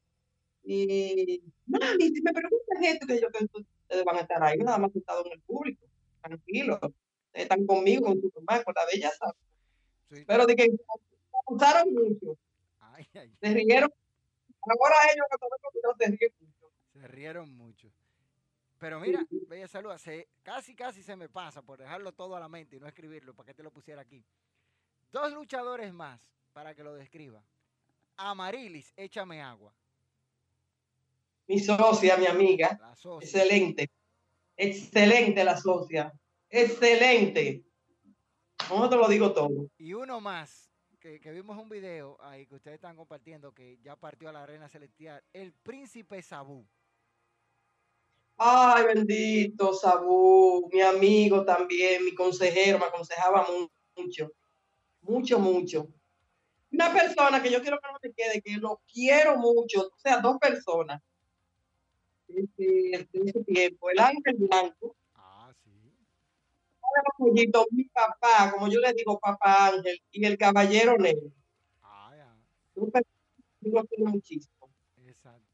[SPEAKER 3] Y, mami, si me preguntan esto, que yo que ustedes van a estar ahí, nada más sentados en el público, tranquilos. Están conmigo, con su mamá, con la bella, ¿sabes?
[SPEAKER 2] Sí,
[SPEAKER 3] Pero de que usaron mucho,
[SPEAKER 2] Ay, ay,
[SPEAKER 3] se rieron. Ahora ellos se ríen mucho.
[SPEAKER 2] se rieron mucho. Pero mira, Bella Salud, se, casi casi se me pasa por dejarlo todo a la mente y no escribirlo para que te lo pusiera aquí. Dos luchadores más para que lo describa. Amarilis, échame agua.
[SPEAKER 3] Mi socia, mi amiga,
[SPEAKER 2] La socia.
[SPEAKER 3] excelente. Excelente la socia. Excelente. Nosotros lo digo todo.
[SPEAKER 2] Y uno más, que, que vimos un video ahí que ustedes están compartiendo, que ya partió a la arena celestial, el príncipe Sabú.
[SPEAKER 3] Ay, bendito Sabú, mi amigo también, mi consejero, me aconsejaba mu- mucho, mucho, mucho. Una persona que yo quiero que no me quede, que lo quiero mucho, o sea, dos personas. Este, ese tiempo, el ángel blanco. Pollito, mi papá, como yo le digo, papá ángel, y el caballero negro.
[SPEAKER 2] Ah, ya.
[SPEAKER 3] Yo muchísimo.
[SPEAKER 2] Exacto.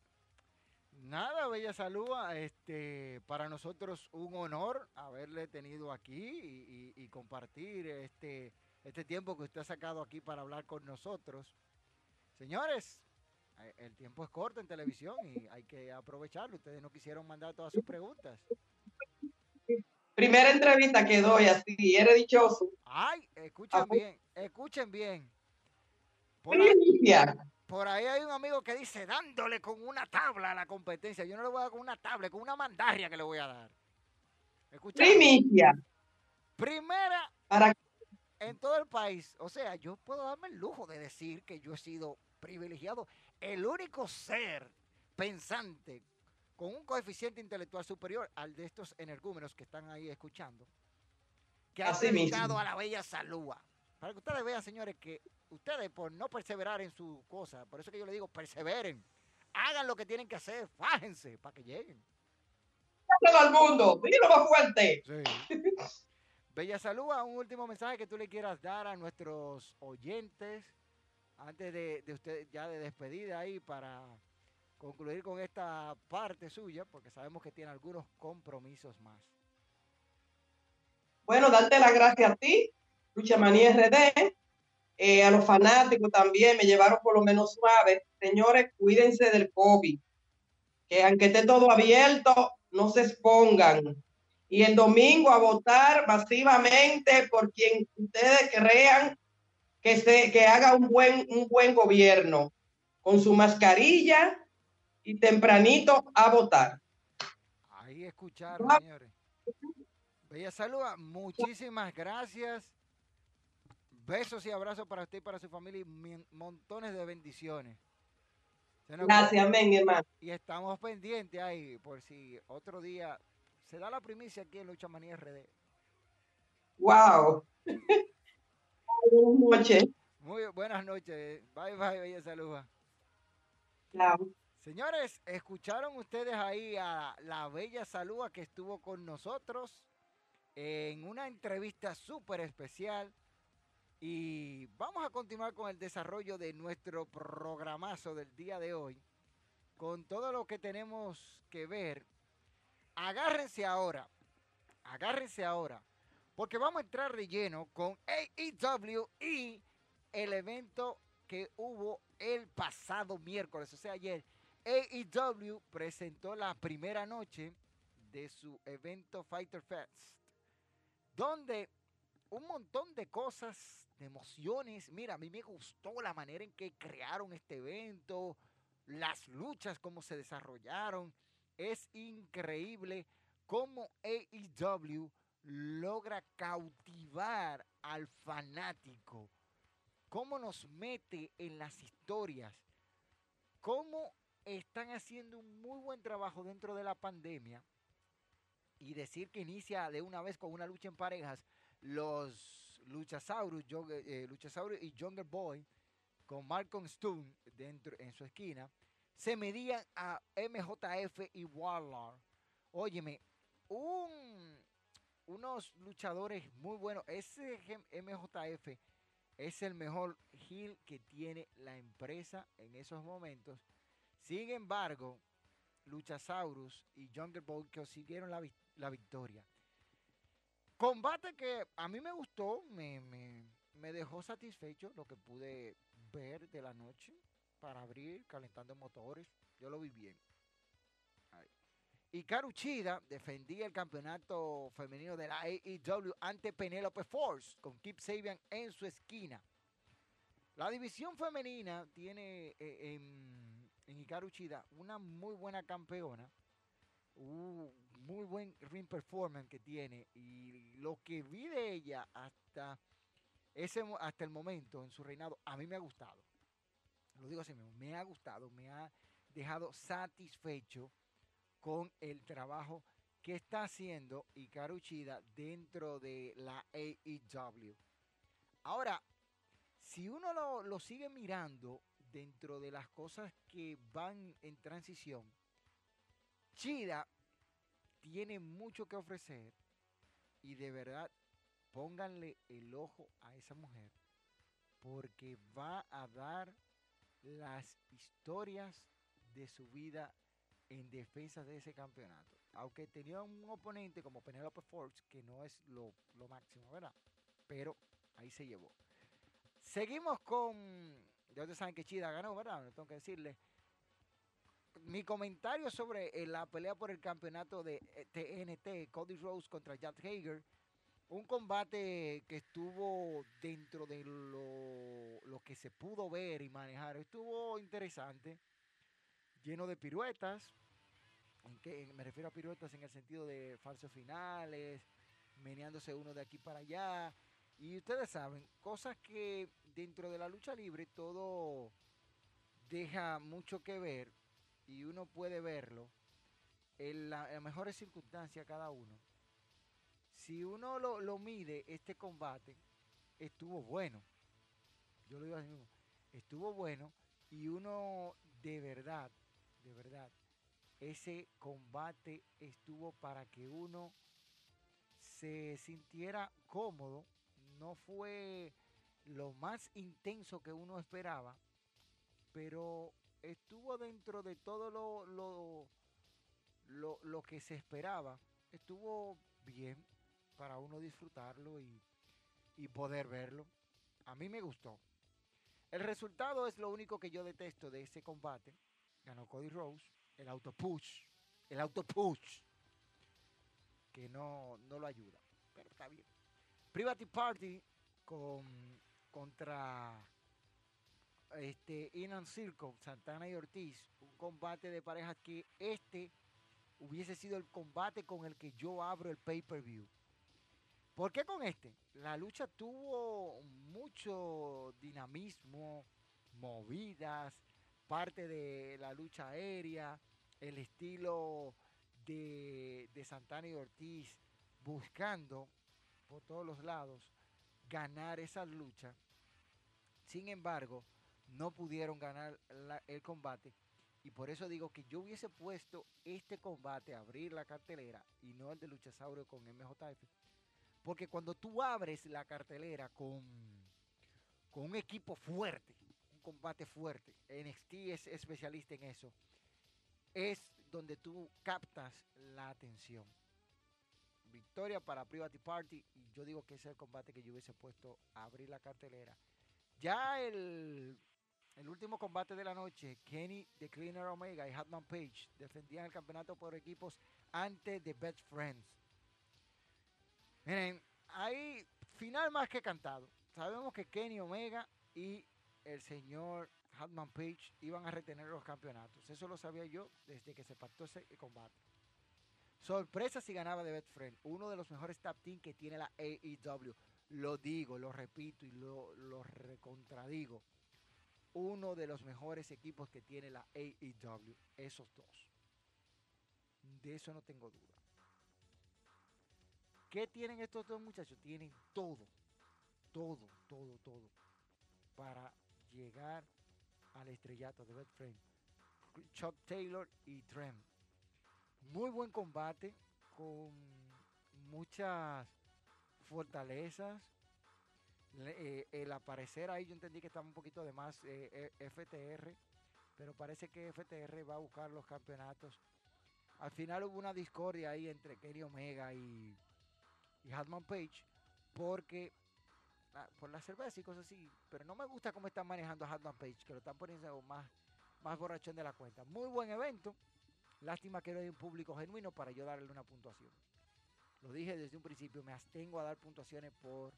[SPEAKER 2] Nada, Bella Salúa, este, para nosotros un honor haberle tenido aquí y, y- y compartir este, este tiempo que usted ha sacado aquí para hablar con nosotros. Señores, eh, el tiempo es corto en televisión y hay que aprovecharlo. Ustedes no quisieron mandar todas sus preguntas.
[SPEAKER 3] Primera entrevista que doy así, eres dichoso.
[SPEAKER 2] Ay, escuchen
[SPEAKER 3] Ah,
[SPEAKER 2] bien, escuchen bien. Por ahí,
[SPEAKER 3] Primicia,
[SPEAKER 2] por ahí hay un amigo que dice, dándole con una tabla a la competencia. Yo no le voy a dar con una tabla, con una mandarria que le voy a dar. Escucharon?
[SPEAKER 3] primicia,
[SPEAKER 2] Primera
[SPEAKER 3] para
[SPEAKER 2] en todo el país. O sea, yo puedo darme el lujo de decir que yo he sido privilegiado. El único ser pensante con un coeficiente intelectual superior al de estos energúmenos que están ahí escuchando, que ha dedicado a la bella salud. Para que ustedes vean, señores, que ustedes por no perseverar en su cosa, por eso que yo le digo, perseveren. Hagan lo que tienen que hacer, fájense para que lleguen.
[SPEAKER 3] al mundo, dilo más fuerte. *laughs*
[SPEAKER 2] Bella Salud, un último mensaje que tú le quieras dar a nuestros oyentes. antes de, de usted ya de despedida ahí para concluir con esta parte suya, porque sabemos que tiene algunos compromisos más.
[SPEAKER 3] Bueno, darte las gracias a ti, Lucha Manía RD, eh, a los fanáticos también, me llevaron por lo menos suave. Señores, cuídense del COVID, que aunque esté todo abierto, no se expongan. Y el domingo a votar masivamente por quien ustedes crean que, haga un buen gobierno, con su mascarilla y tempranito a votar.
[SPEAKER 2] Ahí escucharon, señores. Bella Salud, muchísimas gracias. Besos y abrazos para usted y para su familia y montones de bendiciones.
[SPEAKER 3] Gracias, amén, hermano.
[SPEAKER 2] Y estamos pendientes ahí por si otro día se da la primicia aquí en Lucha Manía RD.
[SPEAKER 3] Wow. *laughs* buenas noches.
[SPEAKER 2] Muy buenas noches. Bye bye, bella salud.
[SPEAKER 3] Claro.
[SPEAKER 2] Señores, escucharon ustedes ahí a la bella Salúa que estuvo con nosotros en una entrevista súper especial. Y vamos a continuar con el desarrollo de nuestro programazo del día de hoy. Con todo lo que tenemos que ver. Agárrense ahora. Agárrense ahora. Porque vamos a entrar de lleno con AEW y el evento que hubo el pasado miércoles, o sea, ayer AEW presentó la primera noche de su evento Fighter Fest, donde un montón de cosas, de emociones. Mira, a mí me gustó la manera en que crearon este evento, las luchas, cómo se desarrollaron. Es increíble cómo AEW logra cautivar al fanático, cómo nos mete en las historias, cómo están haciendo un muy buen trabajo dentro de la pandemia y decir que inicia de una vez con una lucha en parejas, los Luchasaurus, eh, Luchasaurus y Younger Boy con Malcolm Stone dentro en su esquina, se medían a MJF y Warlord. Óyeme, un, unos luchadores muy buenos. Ese MJF es el mejor heel que tiene la empresa en esos momentos sin embargo, Luchasaurus y Jungle Boy consiguieron la, la victoria. Combate que a mí me gustó, me, dejó satisfecho lo que pude ver de la noche para abrir, calentando motores. Yo lo vi bien. Y Karuchida defendía el campeonato femenino de la AEW ante Penelope Force con Kip Sabian en su esquina. La división femenina tiene eh, en Hikaru Chida, una muy buena campeona, un muy buen ring performance que tiene y lo que vi de ella hasta ese hasta el momento en su reinado a mí me ha gustado. Lo digo así mismo, me ha gustado, me ha dejado satisfecho con el trabajo que está haciendo Hikaru Chida dentro de la AEW. Ahora, si uno lo, lo sigue mirando dentro de las cosas que van en transición, Chida tiene mucho que ofrecer y de verdad pónganle el ojo a esa mujer porque va a dar las historias de su vida en defensa de ese campeonato. Aunque tenía un oponente como Penelope Forbes, que no es lo, lo máximo, ¿verdad? Pero ahí se llevó. Seguimos con ya ustedes saben que Chida ganó, ¿verdad? Tengo que decirle. Mi comentario sobre eh, la pelea por el campeonato de TNT, eh, Cody Rose contra Jack Hager, un combate que estuvo dentro de lo, lo, que se pudo ver y manejar. Estuvo interesante, lleno de piruetas. ¿En qué? Me refiero a piruetas en el sentido de falsos finales, meneándose uno de aquí para allá. Y ustedes saben, cosas que dentro de la lucha libre todo deja mucho que ver y uno puede verlo en, las mejores circunstancias cada uno. Si uno lo, mide, este combate estuvo bueno. Yo lo digo así mismo. Estuvo bueno y uno de verdad, de verdad, ese combate estuvo para que uno se sintiera cómodo. No fue lo más intenso que uno esperaba, pero estuvo dentro de todo lo, lo, lo, lo que se esperaba. Estuvo bien para uno disfrutarlo y, y poder verlo. A mí me gustó. El resultado es lo único que yo detesto de ese combate. Ganó Cody Rose, el auto push, el auto push, que no, no lo ayuda, pero está bien. Private Party con, contra este Inan Circo, Santana y Ortiz, un combate de parejas que este hubiese sido el combate con el que yo abro el pay-per-view. ¿Por qué con este? La lucha tuvo mucho dinamismo, movidas, parte de la lucha aérea, el estilo de, de Santana y Ortiz buscando por todos los lados ganar esa lucha. Sin embargo, no pudieron ganar el combate. Y por eso digo que yo hubiese puesto este combate a abrir la cartelera y no el de Luchasaurio con MJF. Porque cuando tú abres la cartelera con, con un equipo fuerte, un combate fuerte, NXT es especialista en eso, es donde tú captas la atención. Victoria para Private Party y yo digo que ese es el combate que yo hubiese puesto a abrir la cartelera. Ya el, el último combate de la noche, Kenny The Cleaner Omega y Hatman Page defendían el campeonato por equipos ante The Best Friends. Miren, hay final más que cantado. Sabemos que Kenny Omega y el señor Hatman Page iban a retener los campeonatos. Eso lo sabía yo desde que se pactó ese combate. Sorpresa si ganaba The Best Friend, uno de los mejores tap team que tiene la AEW. Lo digo, lo repito y lo, lo recontradigo. Uno de los mejores equipos que tiene la AEW, esos dos. De eso no tengo duda. ¿Qué tienen estos dos muchachos? Tienen todo, todo, todo, todo para llegar al estrellato de Best Friend. Chuck Taylor y Trent. Muy buen combate con muchas fortalezas. Le- eh, el aparecer ahí yo entendí que estaba un poquito de más eh, eh, FTR, pero parece que FTR va a buscar los campeonatos. Al final hubo una discordia ahí entre Kenny Omega y, y Hatman Page porque ah, por la cerveza y cosas así, pero no me gusta cómo están manejando a Hatman Page, que lo están poniendo más, más borrachón de la cuenta. Muy buen evento. Lástima que no hay un público genuino para yo darle una puntuación. Lo dije desde un principio, me abstengo a dar puntuaciones por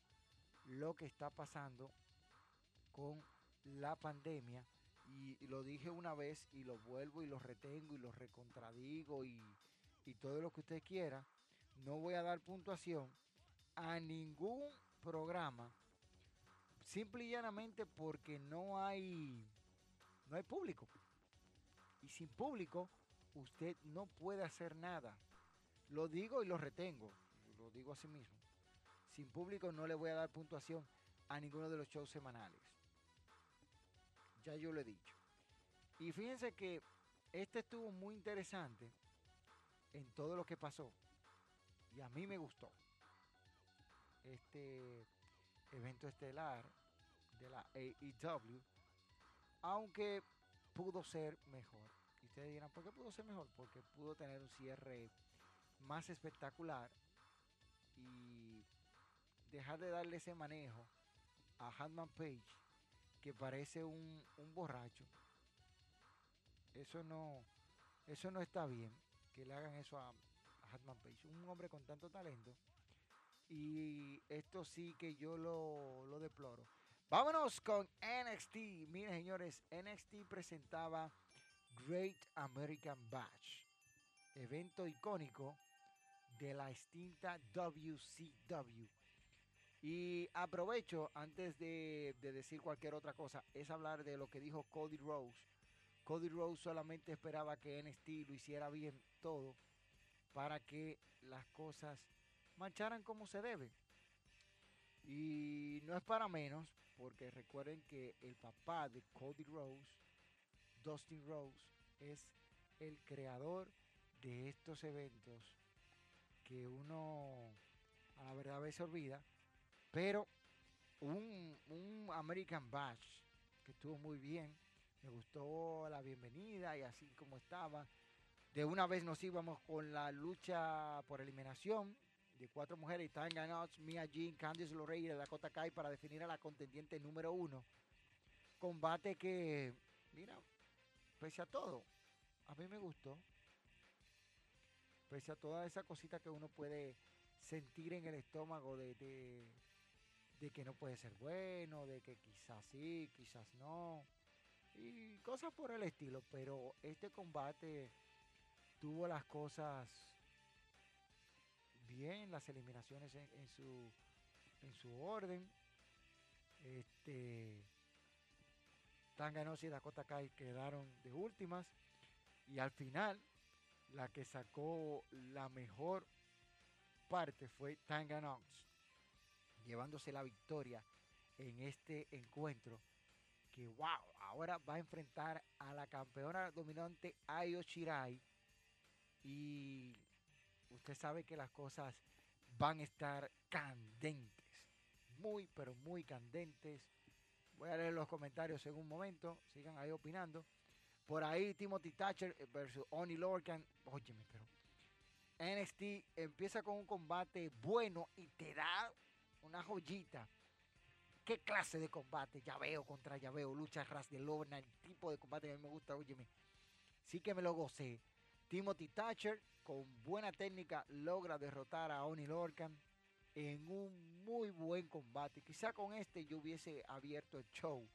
[SPEAKER 2] lo que está pasando con la pandemia. Y, lo dije una vez y lo vuelvo y lo retengo y lo recontradigo y, y todo lo que usted quiera. No voy a dar puntuación a ningún programa simple y llanamente porque no hay no hay público. Y sin público usted no puede hacer nada. Lo digo y lo retengo. Lo digo así mismo. Sin público no le voy a dar puntuación a ninguno de los shows semanales. Ya yo lo he dicho. Y fíjense que este estuvo muy interesante en todo lo que pasó. Y a mí me gustó. Este evento estelar de la AEW. Aunque pudo ser mejor. Y ustedes dirán, ¿por qué pudo ser mejor? Porque pudo tener un cierre más espectacular y dejar de darle ese manejo a Handman Page, que parece un, un borracho. Eso no, eso no está bien, que le hagan eso a, a Hatman Page, un hombre con tanto talento. Y esto sí que yo lo, lo deploro. Vámonos con NXT. Miren, señores, NXT presentaba Great American Bash, evento icónico de la extinta WCW. Y aprovecho, antes de, de decir cualquier otra cosa, es hablar de lo que dijo Cody Rose. Cody Rose solamente esperaba que NXT lo hiciera bien todo para que las cosas marcharan como se debe. Y no es para menos, porque recuerden que el papá de Cody Rose, Dustin Rose, es el creador de estos eventos que uno a la verdad a veces olvida, pero un, un American Bash que estuvo muy bien. Me gustó la bienvenida y así como estaba. De una vez nos íbamos con la lucha por eliminación de cuatro mujeres, Tanga Knox, Mia Jean, Candice LeRae y Dakota Kai para definir a la contendiente número uno. Combate que, mira, pese a todo, a mí me gustó. Pese a toda esa cosita que uno puede sentir en el estómago de, de, que no puede ser bueno, de que quizás sí, quizás no, y cosas por el estilo, pero este combate tuvo las cosas bien, las eliminaciones en, en su en su orden. Este Tanganosi y Dakota Kai quedaron de últimas y al final la que sacó la mejor parte fue Tanganox llevándose la victoria en este encuentro que wow, ahora va a enfrentar a la campeona dominante Ayo Shirai y usted sabe que las cosas van a estar candentes, muy pero muy candentes. Voy a leer los comentarios en un momento, sigan ahí opinando. Por ahí Timothy Thatcher versus Oni Lorcan, óyeme, pero NXT empieza con un combate bueno y te da una joyita. ¿Qué clase de combate? Llaveo contra llaveo, lucha ras de lona, el tipo de combate que a mí me gusta, óyeme. Sí que me lo gocé. Timothy Thatcher, con buena técnica, logra derrotar a Oni Lorcan en un muy buen combate. Quizá con este yo hubiese abierto el show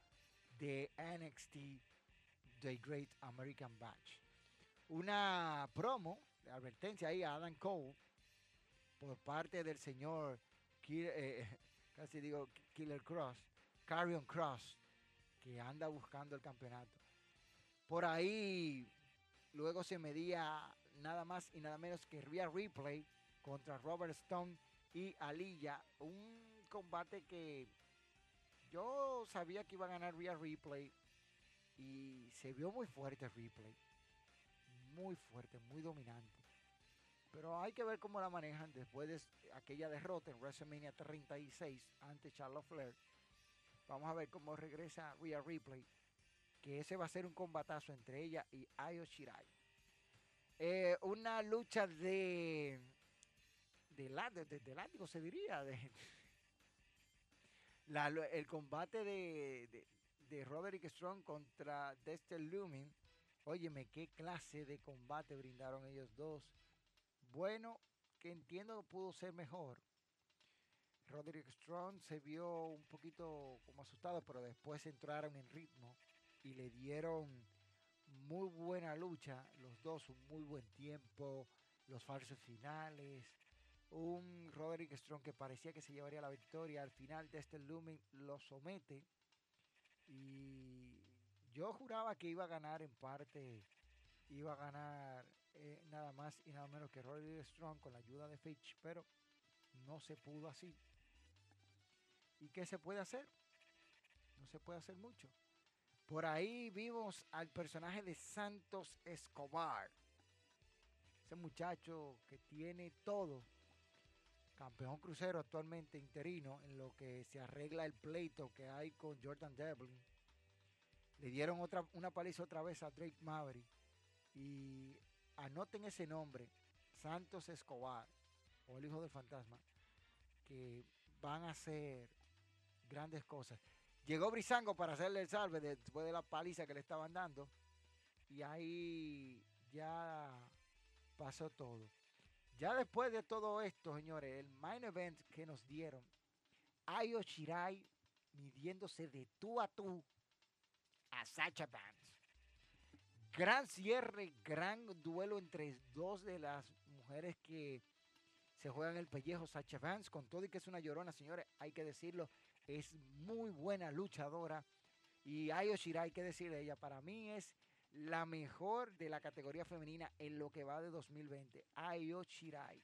[SPEAKER 2] de NXT The Great American Batch. Una promo advertencia ahí a Adam Cole por parte del señor eh, *laughs* casi digo Killer Cross, Carrion Cross, que anda buscando el campeonato. Por ahí luego se medía nada más y nada menos que Rhea Replay contra Robert Stone y Aliyah. Un combate que yo sabía que iba a ganar Rhea Replay y se vio muy fuerte Replay. Muy fuerte, muy dominante. Pero hay que ver cómo la manejan después de aquella derrota en WrestleMania 36 ante Charlotte Flair. Vamos a ver cómo regresa Rhea Replay. Que ese va a ser un combatazo entre ella y Ayo Shirai. Eh, una lucha de. De, de, látigo, se diría. *laughs* El combate de, de, de Roderick Strong contra Dexter Lumin. Óyeme, qué clase de combate brindaron ellos dos bueno, que entiendo pudo ser mejor. Roderick Strong se vio un poquito como asustado, pero después entraron en ritmo y le dieron muy buena lucha. Los dos, un muy buen tiempo, los falsos finales. Un Roderick Strong que parecía que se llevaría la victoria. Al final, de este Lumen lo somete. Y yo juraba que iba a ganar en parte. Iba a ganar eh, nada más y nada menos que Roderick Strong con la ayuda de Fitch, pero no se pudo así. ¿Y qué se puede hacer? No se puede hacer mucho. Por ahí vimos al personaje de Santos Escobar. Ese muchacho que tiene todo. Campeón crucero actualmente interino en lo que se arregla el pleito que hay con Jordan Devlin. Le dieron otra, una paliza otra vez a Drake Maverick. Y anoten ese nombre, Santos Escobar o el Hijo del Fantasma, que van a hacer grandes cosas. Llegó Brisango para hacerle el salve después de la paliza que le estaban dando. Y ahí ya pasó todo. Ya después de todo esto, señores, el main event que nos dieron, Ayo Shirai midiéndose de tú a tú a Sacha Banks. Gran cierre, gran duelo entre dos de las mujeres que se juegan el pellejo, Sacha Vance, con todo y que es una llorona, señores, hay que decirlo, es muy buena luchadora. Y Ayo Shirai, hay que decirle ella, para mí es la mejor de la categoría femenina en lo que va de 2020. Ayo Shirai.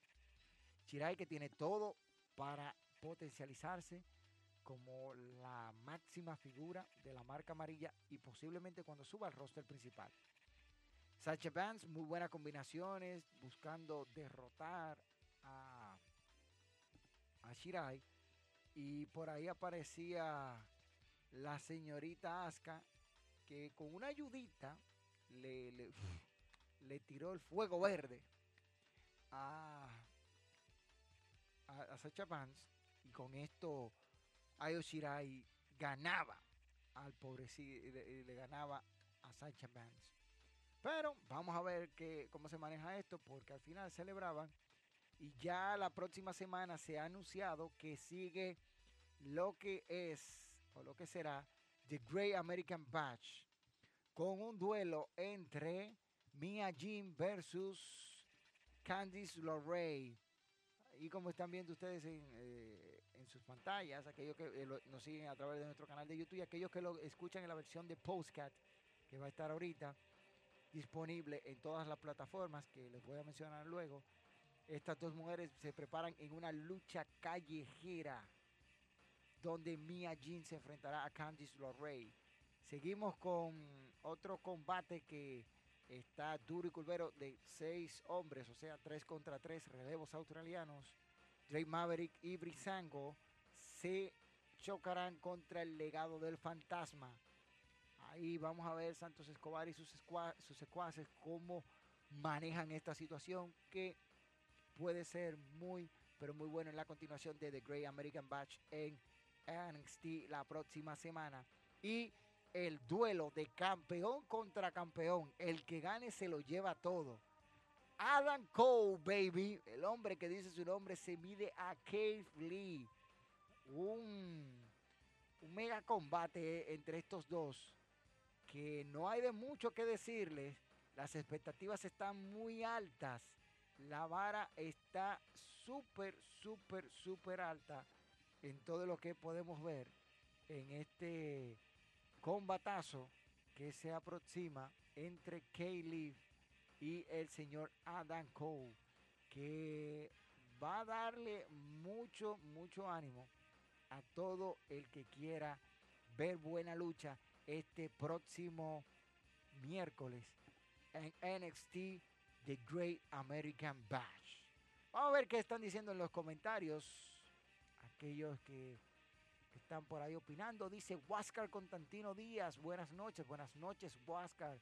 [SPEAKER 2] Shirai que tiene todo para potencializarse como la máxima figura de la marca amarilla y posiblemente cuando suba al roster principal. Sacha Vance, muy buenas combinaciones, buscando derrotar a, a Shirai. Y por ahí aparecía la señorita Aska, que con una ayudita le, le, tiró el fuego verde a, a, Sacha Vance. Y con esto Ayo Shirai ganaba al pobrecito, le, le ganaba a Sacha Vance. Pero vamos a ver que, cómo se maneja esto, porque al final celebraban. Y ya la próxima semana se ha anunciado que sigue lo que es, o lo que será, The Great American Batch, con un duelo entre Mia Jim versus Candice LeRae. Y como están viendo ustedes en, eh, en sus pantallas, aquellos que eh, nos siguen a través de nuestro canal de YouTube y aquellos que lo escuchan en la versión de Postcat, que va a estar ahorita disponible en todas las plataformas que les voy a mencionar luego. Estas dos mujeres se preparan en una lucha callejera donde Mia Jin se enfrentará a Candice LeRae. Seguimos con otro combate que está duro y culvero de seis hombres, o sea, tres contra tres relevos australianos. Drake Maverick y Brisango se chocarán contra el legado del fantasma. Ahí vamos a ver Santos Escobar y sus, sus secuaces cómo manejan esta situación que puede ser muy, pero muy bueno en la continuación de The Great American Batch en NXT la próxima semana. Y el duelo de campeón contra campeón. El que gane se lo lleva todo. Adam Cole, baby. El hombre que dice su nombre se mide a Keith Lee. Un, un mega combate entre estos dos. Que no hay de mucho que decirles. Las expectativas están muy altas. La vara está súper, súper, súper alta en todo lo que podemos ver en este combatazo que se aproxima entre Kaylee y el señor Adam Cole, que va a darle mucho, mucho ánimo a todo el que quiera ver buena lucha este próximo miércoles en NXT The Great American Bash. Vamos a ver qué están diciendo en los comentarios aquellos que que están por ahí opinando. Dice Huáscar Constantino Díaz. Buenas noches, buenas noches, Huáscar.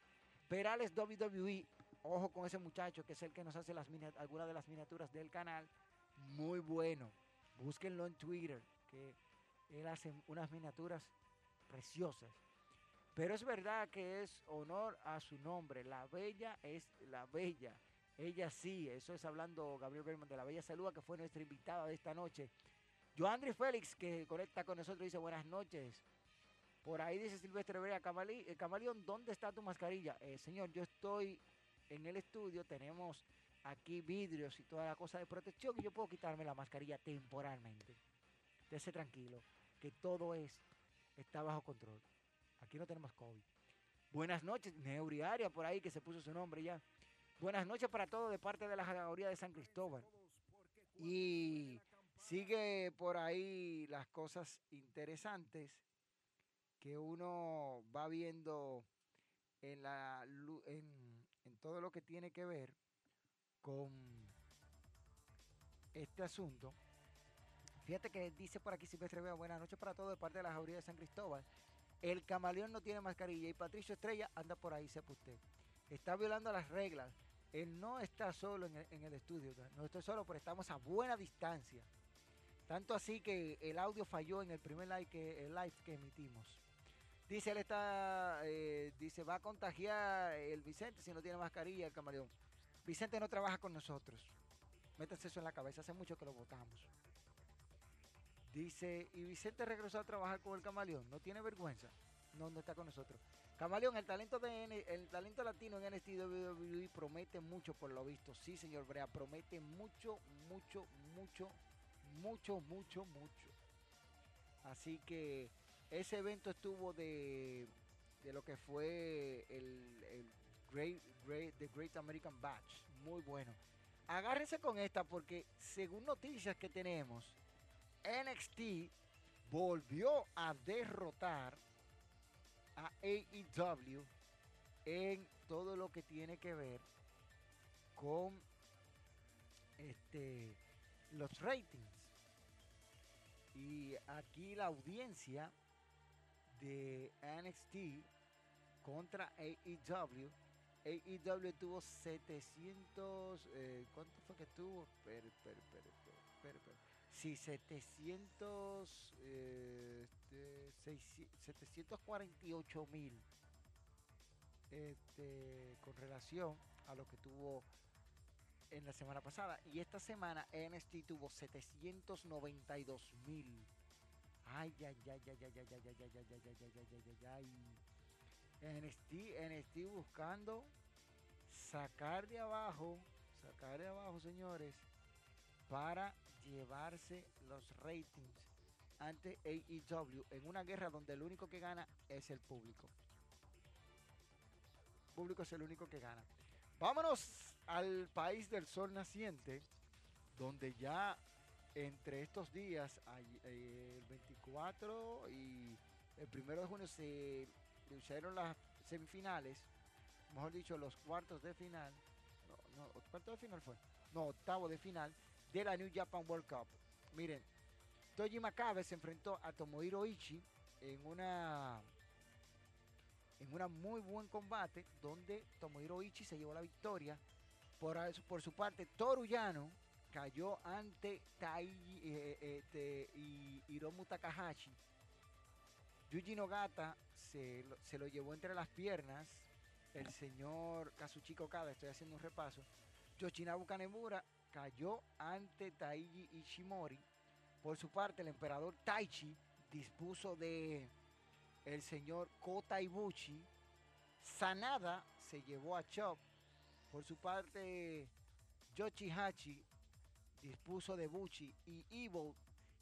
[SPEAKER 2] Perales WWE. Ojo con ese muchacho que es el que nos hace las algunas de las miniaturas del canal. Muy bueno. Búsquenlo en Twitter, que él hace unas miniaturas preciosas. Pero es verdad que es honor a su nombre. La bella es la bella. Ella sí, eso es hablando Gabriel Berman de la Bella Salud, que fue nuestra invitada de esta noche. Joandri Félix, que conecta con nosotros, dice buenas noches. Por ahí dice Silvestre Brea, eh, Camaleón, ¿dónde está tu mascarilla? Eh, señor, yo estoy en el estudio, tenemos aquí vidrios y toda la cosa de protección y yo puedo quitarme la mascarilla temporalmente. Esté tranquilo, que todo es, está bajo control. Aquí no tenemos COVID. Buenas noches, Neuriaria por ahí que se puso su nombre ya. Buenas noches para todos de parte de la Jagadoría de San Cristóbal. Y sigue por ahí las cosas interesantes que uno va viendo en, la, en, en todo lo que tiene que ver con este asunto. Fíjate que dice por aquí Silvestre Vea, buenas noches para todos de parte de la Jauría de San Cristóbal. El camaleón no tiene mascarilla y Patricio Estrella anda por ahí, sepa usted. Está violando las reglas. Él no está solo en el, en el estudio, no estoy solo, pero estamos a buena distancia. Tanto así que el audio falló en el primer live que, emitimos. Dice, él está, eh, dice, va a contagiar el Vicente si no tiene mascarilla el camaleón. Vicente no trabaja con nosotros. Métanse eso en la cabeza, hace mucho que lo votamos. Dice, y Vicente regresó a trabajar con el camaleón. No tiene vergüenza. No, no está con nosotros. Camaleón, el talento de N- el talento latino en NXT WWE promete mucho por lo visto. Sí, señor Brea, promete mucho, mucho, mucho, mucho, mucho, mucho. Así que ese evento estuvo de, de lo que fue el, el Great, Great, The Great American Batch. Muy bueno. Agárrense con esta porque según noticias que tenemos, NXT volvió a derrotar a AEW en todo lo que tiene que ver con este los ratings. Y aquí la audiencia de NXT contra AEW. AEW tuvo 700. Eh, ¿Cuánto fue que tuvo? Espera, espera, espera. Sí, 700. Eh, este, 748 mil. Este, con relación a lo que tuvo en la semana pasada. Y esta semana NXT tuvo 792 mil. Ay, ay, ay, ay, ay, ay, ay, ay, ay, ay, ay, ay, ay, ay, ay. NXT, NXT buscando sacar de abajo, sacar de abajo, señores, para llevarse los ratings ante AEW en una guerra donde el único que gana es el público. El público es el único que gana. Vámonos al país del sol naciente, donde ya entre estos días, el 24 y el 1 de junio, se lucharon las semifinales, mejor dicho, los cuartos de final. No, no, de final fue. No, octavo de final de la New Japan World Cup. Miren, Toji Makabe se enfrentó a Tomohiro Ichi en una en una muy buen combate donde Tomohiro Ichi se llevó la victoria. Por, su parte, Toruyano cayó ante Tai eh, este, y Hiromu Takahashi. Yuji Nogata se, se, lo llevó entre las piernas. El señor Kazuchika Okada, estoy haciendo un repaso. Yoshinabu Kanemura cayó ante Taiji Ishimori. Por su parte, el emperador Taichi dispuso de el señor Kota Ibuchi. Sanada se llevó a Chop. Por su parte, Yoshihachi dispuso de Buchi y Evil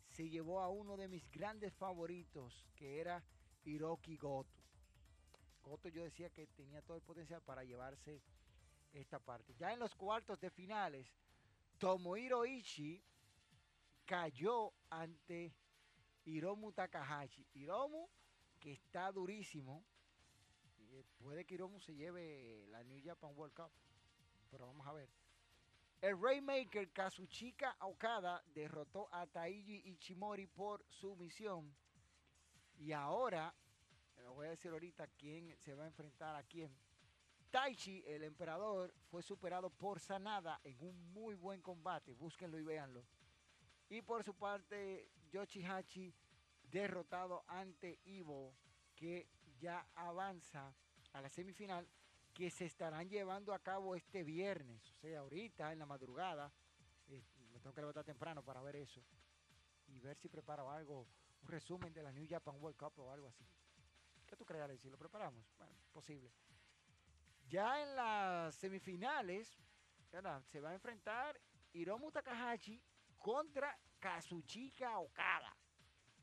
[SPEAKER 2] se llevó a uno de mis grandes favoritos, que era Hiroki Goto. Goto yo decía que tenía todo el potencial para llevarse esta parte. Ya en los cuartos de finales, Tomohiro Ishii cayó ante Hiromu Takahashi. Hiromu que está durísimo. Eh, puede que Hiromu se lleve la New Japan World Cup. Pero vamos a ver. El Raymaker Kazuchika Okada derrotó a Taiji Ichimori por sumisión. Y ahora, les voy a decir ahorita quién se va a enfrentar a quién. Taichi, el emperador, fue superado por Sanada en un muy buen combate. Búsquenlo y véanlo. Y por su parte, Yoshihachi derrotado ante Ivo, que ya avanza a la semifinal que se estarán llevando a cabo este viernes, o sea, ahorita en la madrugada. Eh, me tengo que levantar temprano para ver eso y ver si preparo algo, un resumen de la New Japan World Cup o algo así. ¿Qué tú crees, Si lo preparamos, bueno, posible. Ya en las semifinales, se va a enfrentar Hiromu Takahashi contra Kazuchika Okada.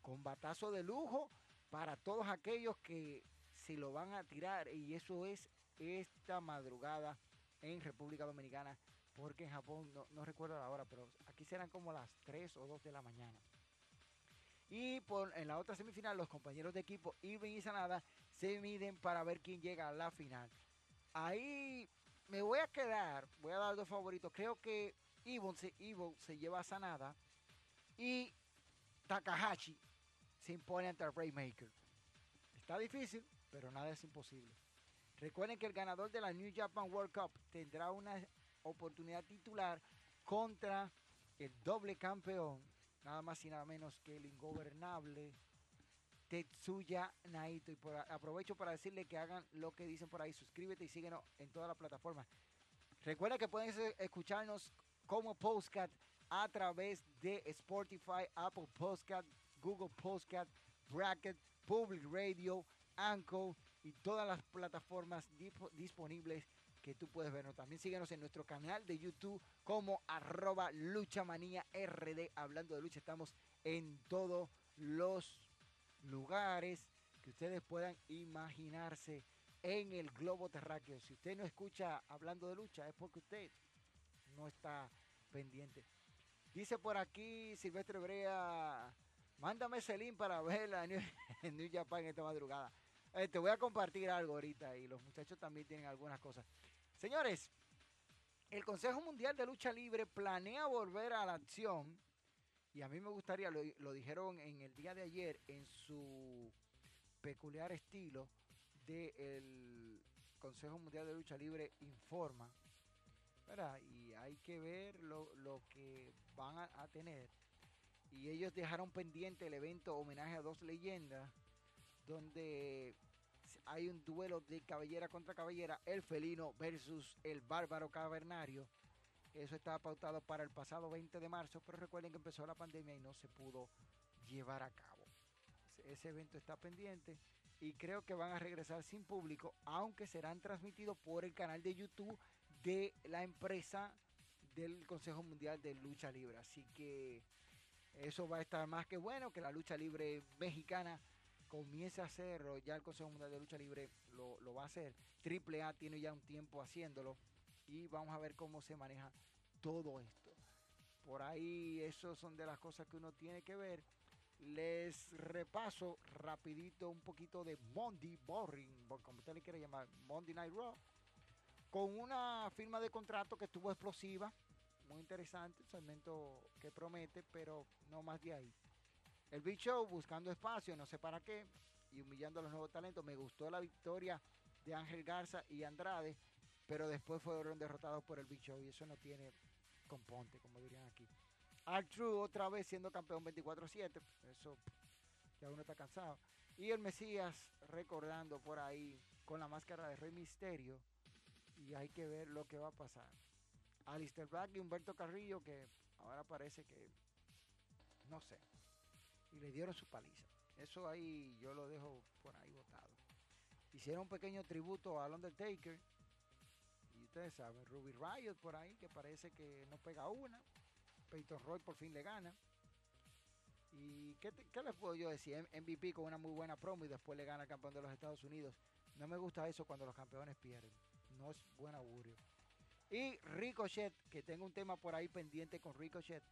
[SPEAKER 2] Combatazo de lujo para todos aquellos que se lo van a tirar y eso es esta madrugada en República Dominicana, porque en Japón no, recuerdo la hora, pero aquí serán como las 3 o 2 de la mañana. Y por, en la otra semifinal, los compañeros de equipo Irving y Sanada se miden para ver quién llega a la final. Ahí me voy a quedar, voy a dar dos favoritos. Creo que Ivo se, lleva a Sanada y Takahashi se impone ante el Raymaker. Está difícil, pero nada es imposible. Recuerden que el ganador de la New Japan World Cup tendrá una oportunidad titular contra el doble campeón, nada más y nada menos que el ingobernable Tetsuya Naito. Y aprovecho para decirle que hagan lo que dicen por ahí. Suscríbete y síguenos en todas las plataformas. Recuerda que pueden escucharnos como Postcat a través de Spotify, Apple Postcat, Google Postcat, Bracket, Public Radio, Anchor y todas las plataformas disponibles que tú puedes vernos. También síguenos en nuestro canal de YouTube como arroba luchamanía rd. Hablando de lucha, estamos en todos los lugares que ustedes puedan imaginarse en el globo terráqueo. Si usted no escucha hablando de lucha, es porque usted no está pendiente. Dice por aquí Silvestre Brea, mándame ese link para verla en *laughs* New Japan esta madrugada. Eh, te voy a compartir algo ahorita y los muchachos también tienen algunas cosas. Señores, el Consejo Mundial de Lucha Libre planea volver a la acción Y a mí me gustaría, lo, lo dijeron en el día de ayer, en su peculiar estilo del Consejo Mundial de Lucha Libre Informa. ¿verdad? Y hay que ver lo, lo que van a tener. Y ellos dejaron pendiente el evento homenaje a dos leyendas, donde hay un duelo de cabellera contra cabellera, el felino versus el bárbaro cavernario. Eso estaba pautado para el pasado 20 de marzo, pero recuerden que empezó la pandemia y no se pudo llevar a cabo. Ese evento está pendiente y creo que van a regresar sin público, aunque serán transmitidos por el canal de YouTube de la empresa del Consejo Mundial de Lucha Libre. Así que eso va a estar más que bueno, que la lucha libre mexicana comience a hacerlo. Ya el Consejo Mundial de Lucha Libre lo, va a hacer. Triple A tiene ya un tiempo haciéndolo y vamos a ver cómo se maneja todo esto. Por ahí, eso son de las cosas que uno tiene que ver. Les repaso rapidito un poquito de Monday Boring, como usted le quiere llamar, Monday Night Raw, con una firma de contrato que estuvo explosiva, muy interesante, un segmento que promete, pero no más de ahí. El Big Show buscando espacio, no sé para qué, y humillando a los nuevos talentos. Me gustó la victoria de Ángel Garza y Andrade, pero después fueron derrotados por el Big Show y eso no tiene componte, como dirían aquí. True otra vez siendo campeón 24-7, eso ya uno está cansado. Y el Mesías recordando por ahí con la máscara de Rey Misterio y hay que ver lo que va a pasar. Alistair Black y Humberto Carrillo que ahora parece que no sé. Y le dieron su paliza. Eso ahí yo lo dejo por ahí botado. Hicieron un pequeño tributo al Undertaker. Y ustedes saben, Ruby Riot por ahí, que parece que no pega una. Peyton Roy por fin le gana. ¿Y qué, qué les puedo yo decir? MVP con una muy buena promo y después le gana campeón de los Estados Unidos. No me gusta eso cuando los campeones pierden. No es buen augurio. Y Ricochet, que tengo un tema por ahí pendiente con Ricochet,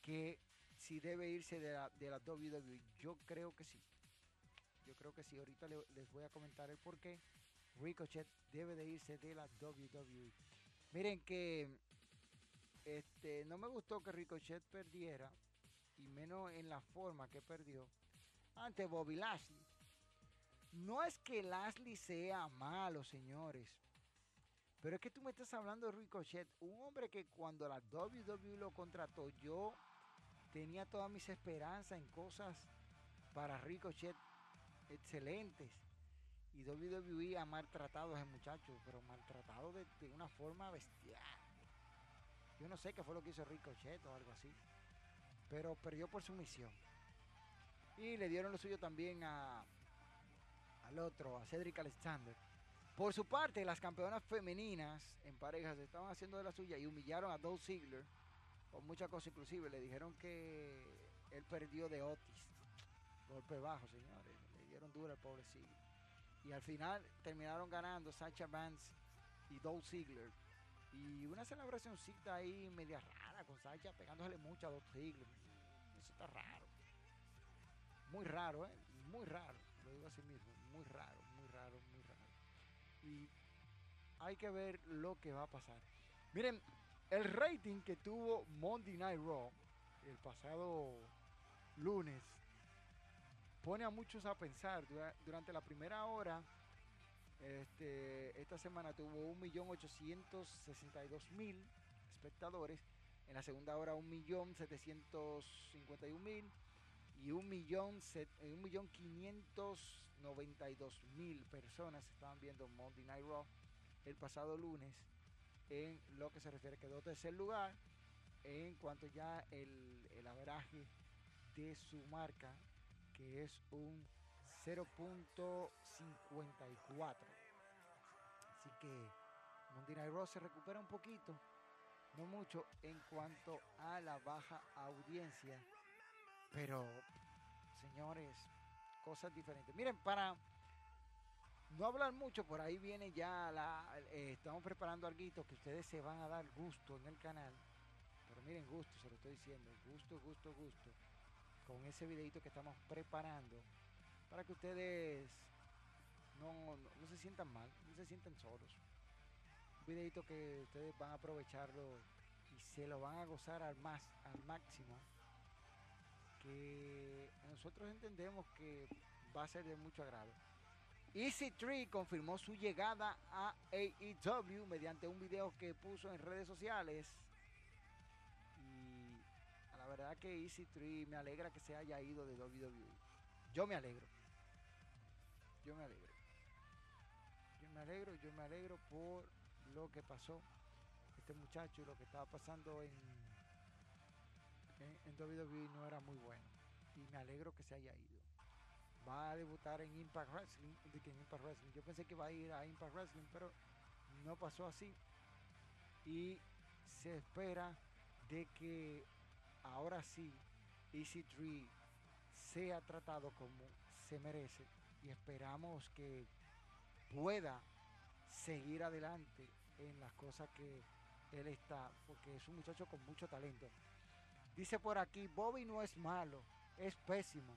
[SPEAKER 2] que si debe irse de la, de la WWE. Yo creo que sí. Yo creo que sí. Ahorita le, les voy a comentar el por qué. Ricochet debe de irse de la WWE. Miren que este, no me gustó que Ricochet perdiera, y menos en la forma que perdió, ante Bobby Lashley. No es que Lashley sea malo, señores. Pero es que tú me estás hablando de Ricochet, un hombre que cuando la WWE lo contrató, yo tenía todas mis esperanzas en cosas para Ricochet excelentes. Y WWE ha maltratado a ese muchacho, pero maltratado de, una forma bestial. Yo no sé qué fue lo que hizo Ricochet o algo así. Pero perdió por su misión. Y le dieron lo suyo también a, al otro, a Cedric Alexander. Por su parte, las campeonas femeninas en parejas estaban haciendo de la suya y humillaron a Dolph Ziggler con muchas cosas, inclusive le dijeron que él perdió de Otis. Golpe bajo, señores. Le dieron duro al pobre Ziggler. Y al final terminaron ganando Sacha Vance y Dolph Ziggler. Y una celebracióncita ahí media rara con Sacha pegándole mucho a Dolph Ziggler. Eso está raro. Muy raro, ¿eh? Muy raro. Lo digo así mismo. Muy raro, muy raro, muy raro. Y hay que ver lo que va a pasar. Miren, el rating que tuvo Monday Night Raw el pasado lunes pone a muchos a pensar. Durante la primera hora, este, esta semana tuvo 1.862.000 espectadores. En la segunda hora 1.751.000 y 1.592.000 personas estaban viendo Monday Night Raw el pasado lunes en lo que se refiere quedó tercer lugar en cuanto ya el, el averaje de su marca que es un 0.54 así que Monday Raw se recupera un poquito no mucho en cuanto a la baja audiencia. Pero señores cosas diferentes. Miren para no hablar mucho, por ahí viene ya la. Eh, estamos preparando algo que ustedes se van a dar gusto en el canal. Pero miren, gusto, se lo estoy diciendo. Gusto, gusto, gusto. Con ese videito que estamos preparando. Para que ustedes no, no, se sientan mal, no se sientan solos. Un videito que ustedes van a aprovecharlo y se lo van a gozar al más, al máximo. que nosotros entendemos que va a ser de mucho agrado. Easy Tree confirmó su llegada a AEW mediante un video que puso en redes sociales. Y la verdad que Easy Tree me alegra que se haya ido de WWE. Yo me alegro. Yo me alegro. Yo me alegro, yo me alegro por lo que pasó este muchacho y lo que estaba pasando en, en, WWE no era muy bueno. Y me alegro que se haya ido. Va a debutar en Impact Wrestling. Yo pensé que iba a ir a Impact Wrestling, pero no pasó así. Y se espera de que ahora sí EC3 sea tratado como se merece y esperamos que pueda seguir adelante en las cosas que él está, porque es un muchacho con mucho talento. Dice por aquí, Bobby no es malo, es pésimo.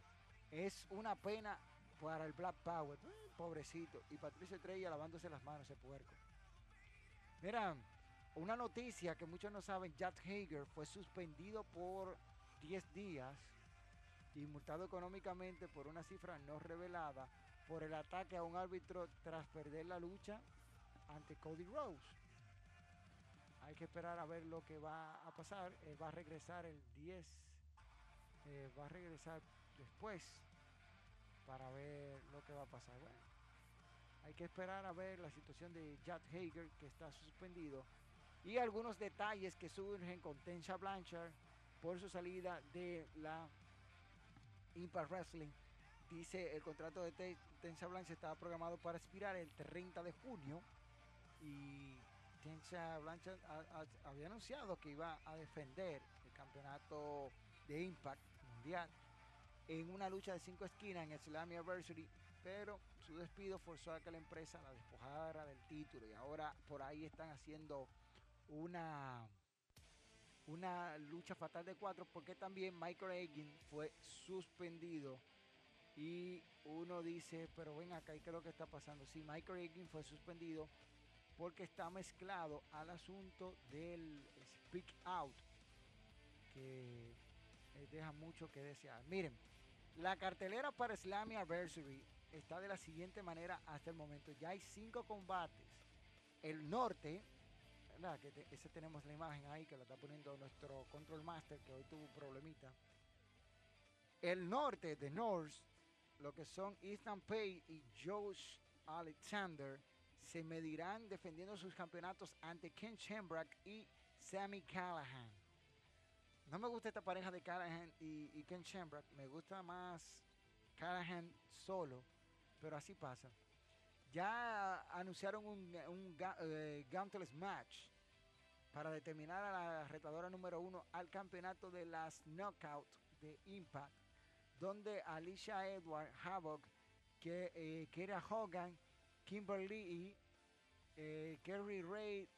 [SPEAKER 2] Es una pena para el Black Power. Mm, pobrecito. Y Patricia Estrella lavándose las manos, ese puerco. Mira, una noticia que muchos no saben, Jack Hager fue suspendido por 10 días y multado económicamente por una cifra no revelada por el ataque a un árbitro tras perder la lucha ante Cody Rose. Hay que esperar a ver lo que va a pasar. Eh, va a regresar el 10. Eh, va a regresar después para ver lo que va a pasar. Bueno, hay que esperar a ver la situación de Jack Hager que está suspendido y algunos detalles que surgen con Tensha Blanchard por su salida de la Impact Wrestling. Dice el contrato de Tensha Blanchard estaba programado para expirar el 30 de junio y Tensha Blanchard había anunciado que iba a defender el campeonato de Impact Mundial en una lucha de cinco esquinas en el Slam Anniversary, pero su despido forzó a que la empresa la despojara del título. Y ahora por ahí están haciendo una una lucha fatal de cuatro porque también Michael Egan fue suspendido. Y uno dice pero ven acá y qué lo que está pasando si Michael Egan fue suspendido porque está mezclado al asunto del speak out que eh, deja mucho que desear. Miren la cartelera para Slammy Anniversary está de la siguiente manera hasta el momento. Ya hay cinco combates. El norte, ¿verdad? Que ese tenemos la imagen ahí que la está poniendo nuestro Control Master que hoy tuvo un problemita. El norte de North, lo que son Ethan Pay y Josh Alexander, se medirán defendiendo sus campeonatos ante Ken Shamrock y Sammy Callahan. No me gusta esta pareja de Callahan y, Ken Shamrock. Me gusta más Callahan solo, pero así pasa. Ya anunciaron un, un eh, match para determinar a la retadora número uno al campeonato de las Knockout de Impact, donde Alicia Edward, Havoc, que, eh, Hogan, Kimberly, eh, Kerry Ray,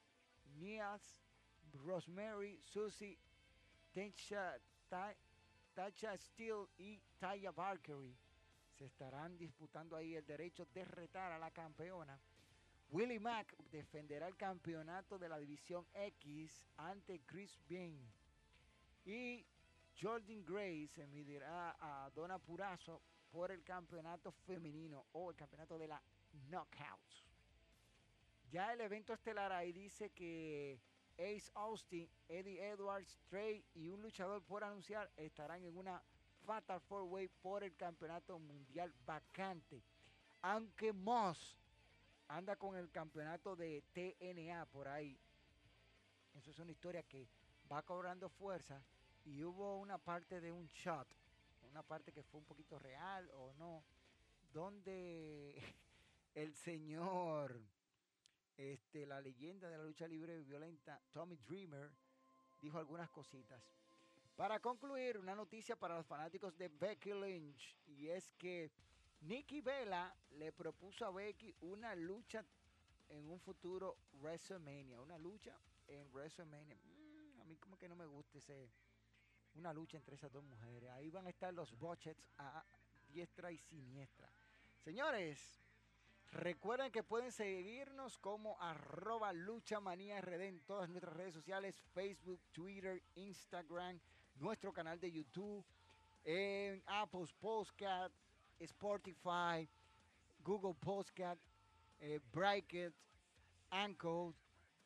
[SPEAKER 2] Nias, Rosemary, Susie Tacha Steele y Taya Valkyrie se estarán disputando ahí el derecho de retar a la campeona. Willie Mack defenderá el campeonato de la división X ante Chris Bean. Y Jordan Gray se medirá a Donna Purazo por el campeonato femenino o el campeonato de la Knockouts. Ya el evento estelar ahí dice que Ace Austin, Eddie Edwards, Trey y un luchador por anunciar estarán en una Fatal Four Way por el campeonato mundial vacante. Aunque Moss anda con el campeonato de TNA por ahí. Eso es una historia que va cobrando fuerza y hubo una parte de un shot, una parte que fue un poquito real o no, donde *laughs* el señor este, la leyenda de la lucha libre violenta, Tommy Dreamer, dijo algunas cositas. Para concluir, una noticia para los fanáticos de Becky Lynch, y es que Nikki Vela le propuso a Becky una lucha en un futuro WrestleMania, una lucha en WrestleMania. Mm, a mí como que no me gusta ese, una lucha entre esas dos mujeres. Ahí van a estar los bochets a diestra y siniestra. Señores, Recuerden que pueden seguirnos como arroba luchamanía RD en todas nuestras redes sociales, Facebook, Twitter, Instagram, nuestro canal de YouTube. en Apple Podcast, Spotify, Google Podcast, eh, Bracket, Anchor.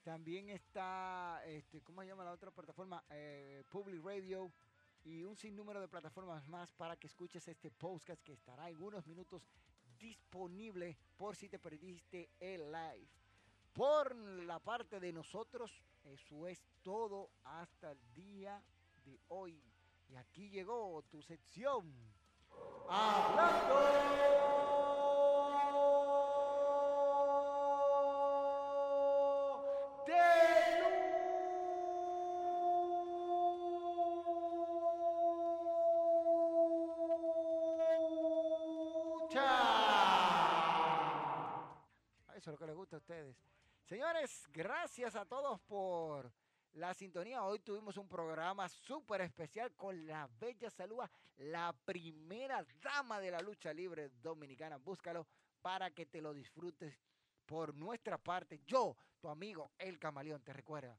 [SPEAKER 2] También está, este, ¿cómo se llama la otra plataforma? Eh, Public Radio y un sinnúmero de plataformas más para que escuches este podcast que estará en unos minutos disponible por si te perdiste el live. Por la parte de nosotros, eso es todo hasta el día de hoy. Y aquí llegó tu sección. Hablando de Ustedes. Señores, gracias a todos por la sintonía. Hoy tuvimos un programa súper especial con la bella Salúa, la primera dama de la lucha libre dominicana. Búscalo para que te lo disfrutes por nuestra parte. Yo, tu amigo El Camaleón, te recuerda.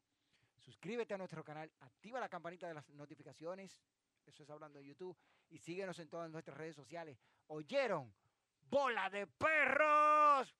[SPEAKER 2] Suscríbete a nuestro canal, activa la campanita de las notificaciones. Eso es hablando de YouTube. Y síguenos en todas nuestras redes sociales. ¿Oyeron? ¡Bola de perros!